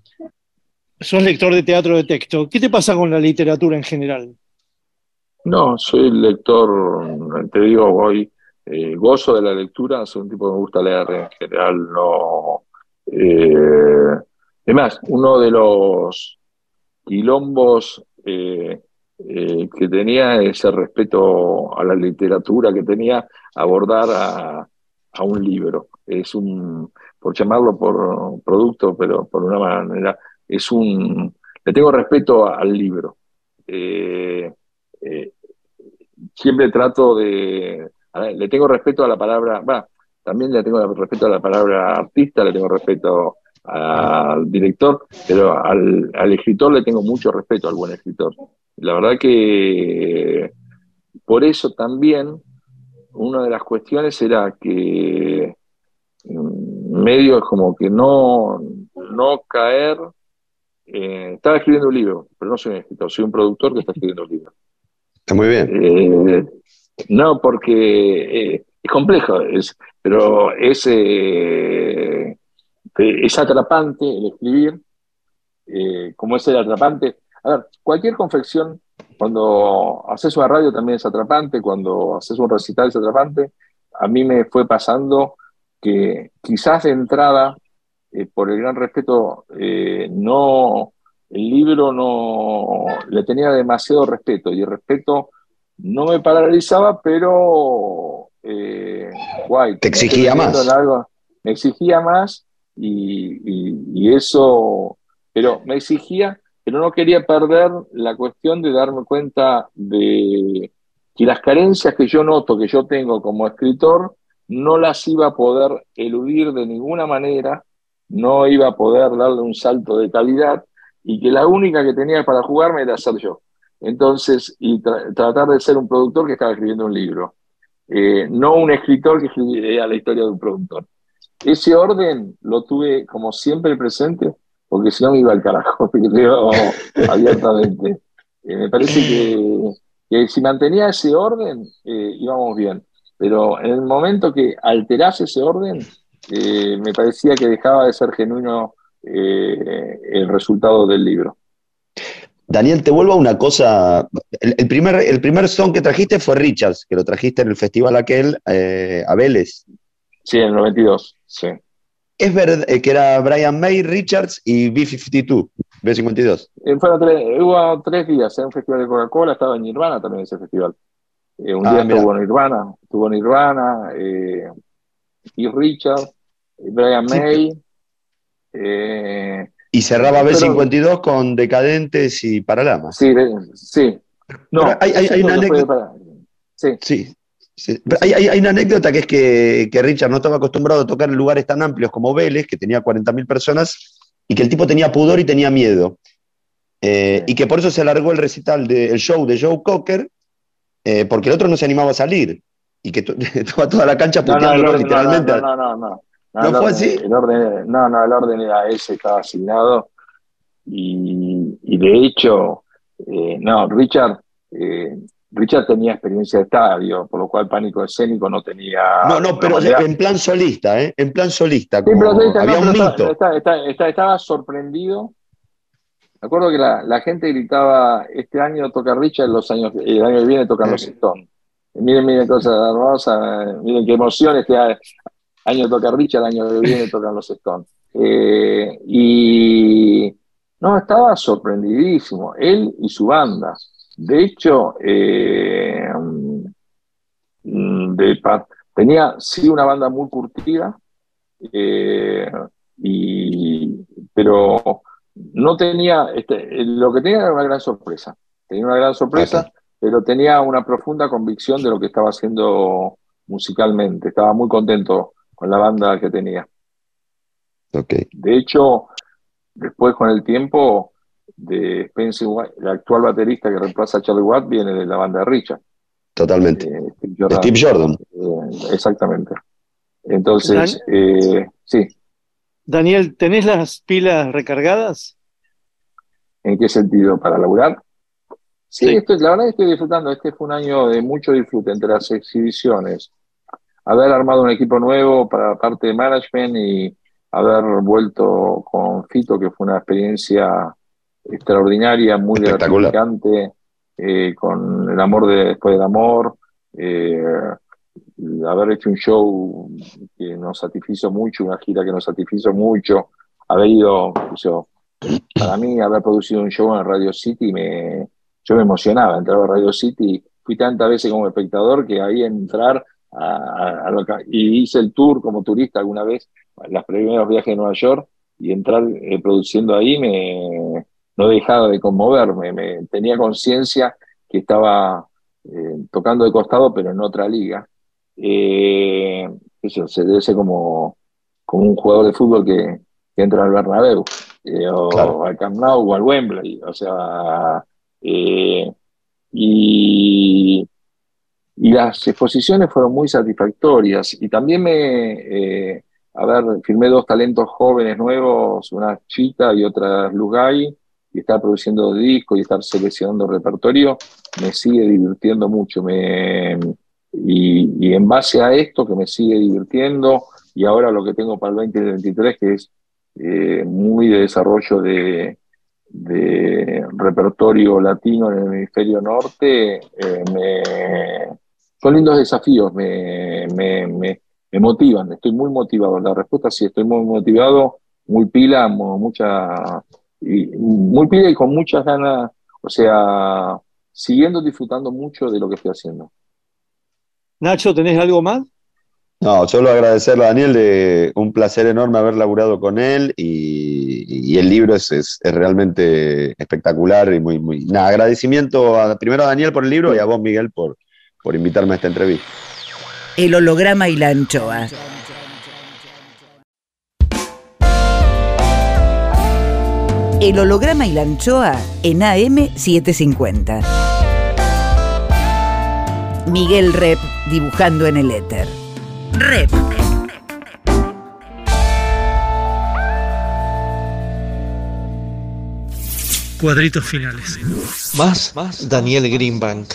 Sos lector de teatro de texto. ¿Qué te pasa con la literatura en general? No, soy lector, te digo, voy, eh, gozo de la lectura, soy un tipo que me gusta leer en general, no. Eh, además, uno de los quilombos eh, eh, que tenía ese respeto a la literatura que tenía, abordar a, a un libro. Es un, por llamarlo por producto, pero por una manera, es un, le tengo respeto al libro. Eh, eh, siempre trato de, a ver, le tengo respeto a la palabra, va, también le tengo respeto a la palabra artista, le tengo respeto al director, pero al, al escritor le tengo mucho respeto al buen escritor. La verdad que por eso también una de las cuestiones era que mm, medio es como que no, no caer. eh, estaba escribiendo un libro, pero no soy un escritor, soy un productor que está escribiendo un libro. Está muy bien. Eh, no, porque eh, es complejo, es, pero es, eh, es atrapante el escribir. como es el atrapante. A ver, cualquier confección, cuando haces una radio también es atrapante, cuando haces un recital es atrapante. A mí me fue pasando que quizás de entrada, por el gran respeto, no, el libro no le tenía demasiado respeto y el respeto no me paralizaba, pero eh, guay, Te exigía más. algo, me exigía más y, y- y eso, pero me exigía, pero no quería perder la cuestión de darme cuenta de que las carencias que yo noto, que yo tengo como escritor, no las iba a poder eludir de ninguna manera, no iba a poder darle un salto de calidad y que la única que tenía para jugarme era ser yo. Entonces, y tra- tratar de ser un productor que estaba escribiendo un libro, eh, no un escritor que escribía la historia de un productor. Ese orden lo tuve como siempre presente, porque si no me iba al carajo, te abiertamente. Eh, me parece que, que si mantenía ese orden, eh, íbamos bien. Pero en el momento que alterase ese orden, eh, me parecía que dejaba de ser genuino eh, el resultado del libro. Daniel, te vuelvo a una cosa. El, el primer, el primer son que trajiste fue Richards, que lo trajiste en el festival aquel eh, a Vélez. Sí, en el 92, sí. Es verdad que era Brian May, Richards y B-52. B52. Eh, tres, hubo tres días en un festival de Coca-Cola, estaba en Nirvana también ese festival. Eh, un Ah, día mira. estuvo Nirvana, estuvo Nirvana, eh, Keith Richard, Brian Sí, May, eh, Y cerraba Pero- B52 con Decadentes y Paralamas. sí, de- sí. No, Pero hay- hay- una anécdota- para- sí. Sí. sí. Pero hay, hay- hay una anécdota que es que, que Richard no estaba acostumbrado a tocar en lugares tan amplios como Vélez, que tenía 40.000 personas, y que el tipo tenía pudor y tenía miedo. Eh, y que por eso se alargó el recital del show de Joe Cocker, eh, porque el otro no se animaba a salir. Y que estaba toda la cancha No, no, no, literalmente. no, no, no, no. ¿No el fue orden- así? El orden, no, no, el orden era ese, estaba asignado. Y, y de hecho, eh, no, Richard, eh, Richard tenía experiencia de estadio, por lo cual pánico escénico no tenía. No, no, pero manera. en plan solista, ¿eh? En plan solista. Sí, no, había un mito. estaba sorprendido. Me acuerdo que la, la gente gritaba, este año toca Richard, los años, el año que viene tocan los Stones. Miren, miren cosas hermosas, miren qué emoción este a- año toca Richard, el año que viene tocan los Stones. Eh, y no, estaba sorprendidísimo, él y su banda. De hecho, eh, de, tenía sí una banda muy curtida, eh, y, pero no tenía, este, lo que tenía era una gran sorpresa. Tenía una gran sorpresa, pero tenía una profunda convicción de lo que estaba haciendo musicalmente. Estaba muy contento con la banda que tenía. Ok. De hecho, después con el tiempo, de Spencer White, el actual baterista que reemplaza a Charlie Watt, viene de la banda de Richard. Totalmente. eh, Steve Jordan. Steve Jordan. Eh, exactamente. Entonces, eh, sí, Daniel, ¿tenés las pilas recargadas? ¿en qué sentido? ¿Para laburar? Sí, Sí. esto, la verdad que estoy disfrutando. Este fue un año de mucho disfrute entre las exhibiciones. Haber armado un equipo nuevo para la parte de management y haber vuelto con Fito, que fue una experiencia extraordinaria, muy gratificante, eh, con el amor de, después del amor, eh, haber hecho un show que nos satisfizo mucho, una gira que nos satisfizo mucho, haber ido, yo, para mí, haber producido un show en Radio City, me, yo me emocionaba, entrar a Radio City, fui tantas veces como espectador que ahí entrar a, a- y hice el tour como turista alguna vez, los primeros viajes a Nueva York, y entrar eh, produciendo ahí me no dejaba de conmoverme, me, tenía conciencia que estaba eh, tocando de costado, pero en otra liga. Eh, eso se debe ser como, como un jugador de fútbol que, que entra al Bernabéu, eh, o Claro. al Camp Nou o al Wembley, o sea, eh, y, y las exposiciones fueron muy satisfactorias y también me, eh, a ver, firmé dos talentos jóvenes nuevos, una Chita y otra Lugay, y estar produciendo discos y estar seleccionando repertorio, me sigue divirtiendo mucho. Me, y, en base a esto que me sigue divirtiendo, y ahora lo que tengo para el 2023, que es eh, muy de desarrollo de, de repertorio latino en el hemisferio norte, eh, me, son lindos desafíos, me, me, me, me motivan, estoy muy motivado. La respuesta sí, estoy muy motivado, muy pila, mu- mucha, y, muy pila y con muchas ganas, o sea, siguiendo disfrutando mucho de lo que estoy haciendo. Nacho, ¿tenés algo más? No, solo agradecerle a Daniel, de un placer enorme haber laburado con él y, y el libro es, es- es realmente espectacular y muy, muy. Nada, agradecimiento a- primero a Daniel por el libro y a vos, Miguel, por, por invitarme a esta entrevista. El holograma y la anchoa. El holograma y la anchoa en AM750. Miguel Rep dibujando en el éter. Rep. Cuadritos finales. Más, Daniel Greenbank.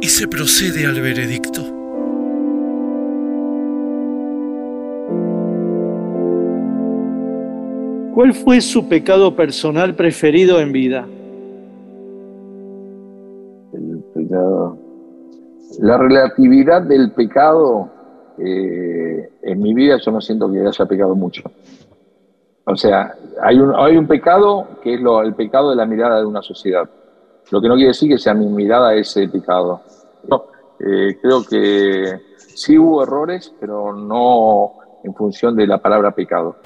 y se procede al veredicto. ¿Cuál fue su pecado personal preferido en vida? El pecado. La relatividad del pecado eh, en mi vida yo no siento que haya pecado mucho. O sea, hay un, hay un pecado que es lo, el pecado de la mirada de una sociedad. Lo que no quiere decir que sea mi mirada ese pecado. No, eh, creo que sí hubo errores, pero no en función de la palabra pecado.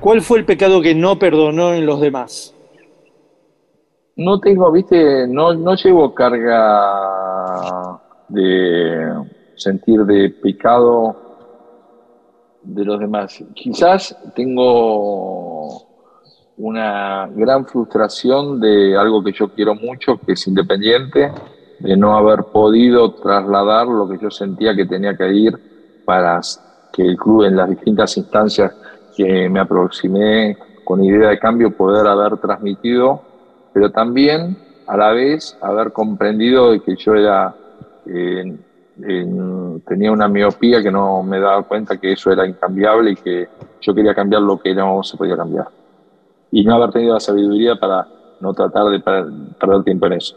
¿Cuál fue el pecado que no perdonó en los demás? No tengo, viste, no, no llevo carga de sentir de pecado de los demás. Quizás tengo una gran frustración de algo que yo quiero mucho, que es independiente, de no haber podido trasladar lo que yo sentía que tenía que ir para que el club en las distintas instancias que me aproximé con idea de cambio poder haber transmitido, pero también a la vez haber comprendido que yo era eh, en- tenía una miopía que no me daba cuenta que eso era incambiable y que yo quería cambiar lo que no se podía cambiar. Y no haber tenido la sabiduría para no tratar de per- perder tiempo en eso.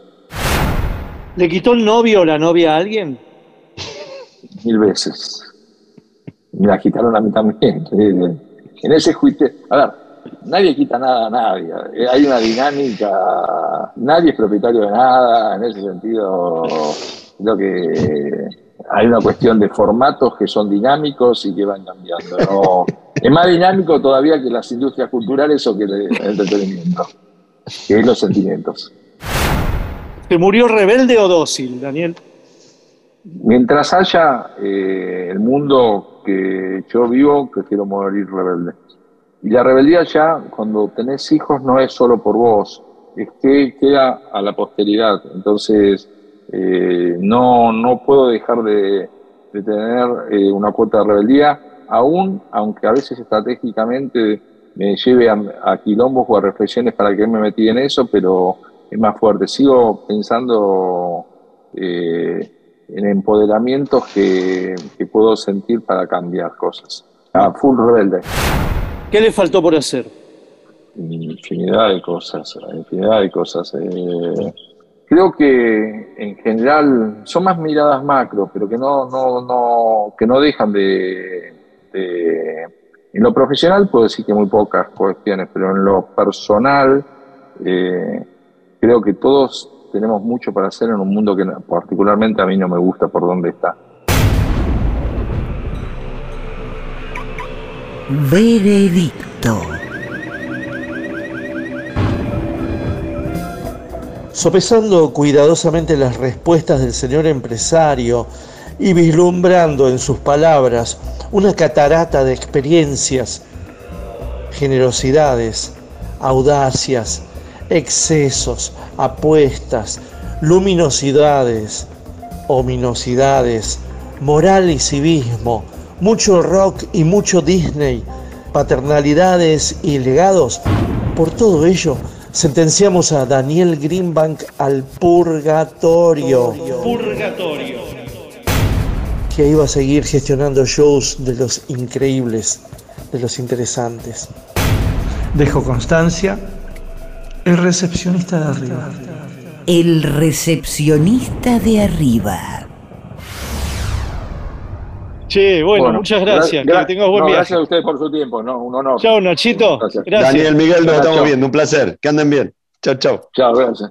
¿Le quitó el novio o la novia a alguien? Mil veces. Me la quitaron a mí también. En ese juicio, a ver, nadie quita nada a nadie. Eh, Hay una dinámica, nadie es propietario de nada, en ese sentido creo que hay una cuestión de formatos que son dinámicos y que van cambiando. ¿No? Es más dinámico todavía que las industrias culturales o que el entretenimiento, que es los sentimientos. ¿Se murió rebelde o dócil, Daniel? Mientras haya eh, el mundo que yo vivo, prefiero morir rebelde. Y la rebeldía ya, cuando tenés hijos, no es solo por vos, es que queda a la posteridad. Entonces, eh, no, no puedo dejar de, de tener eh, una cuota de rebeldía, aún aunque a veces estratégicamente me lleve a, a quilombos o a reflexiones para que me metí en eso, pero es más fuerte. Sigo pensando eh, en empoderamientos que, que puedo sentir para cambiar cosas. A full rebelde. ¿Qué le faltó por hacer? Infinidad de cosas, infinidad de cosas. Eh, creo que en general son más miradas macro, pero que no, no, no, que no dejan de, de- En lo profesional puedo decir que muy pocas cuestiones, pero en lo personal eh, creo que todos tenemos mucho para hacer en un mundo que particularmente a mí no me gusta por dónde está. Veredicto. Sopesando cuidadosamente las respuestas del señor empresario y vislumbrando en sus palabras una catarata de experiencias, generosidades, audacias, excesos, apuestas, luminosidades, ominosidades, moral y civismo, mucho rock y mucho Disney, paternalidades y legados, por todo ello sentenciamos a Daniel Greenbank al purgatorio, Purgatorio. Que iba a seguir gestionando shows de los increíbles, de los interesantes. Dejo constancia, el recepcionista de arriba. El recepcionista de arriba. Che, bueno, muchas gracias. gra- que tengas buen no, viaje. Gracias a ustedes por su tiempo, no, un honor. Chao, Nachito. Gracias. Gracias. Daniel, Miguel, nos estamos viendo. Un placer. Que anden bien. Chao, chao. Chao, gracias.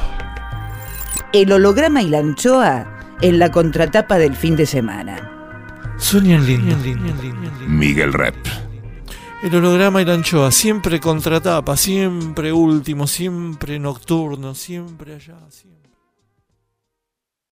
El holograma y la anchoa en la contratapa del fin de semana. Sueñan lindo. Miguel Rep. El holograma y la anchoa, siempre contratapa, siempre último, siempre nocturno, siempre allá, siempre.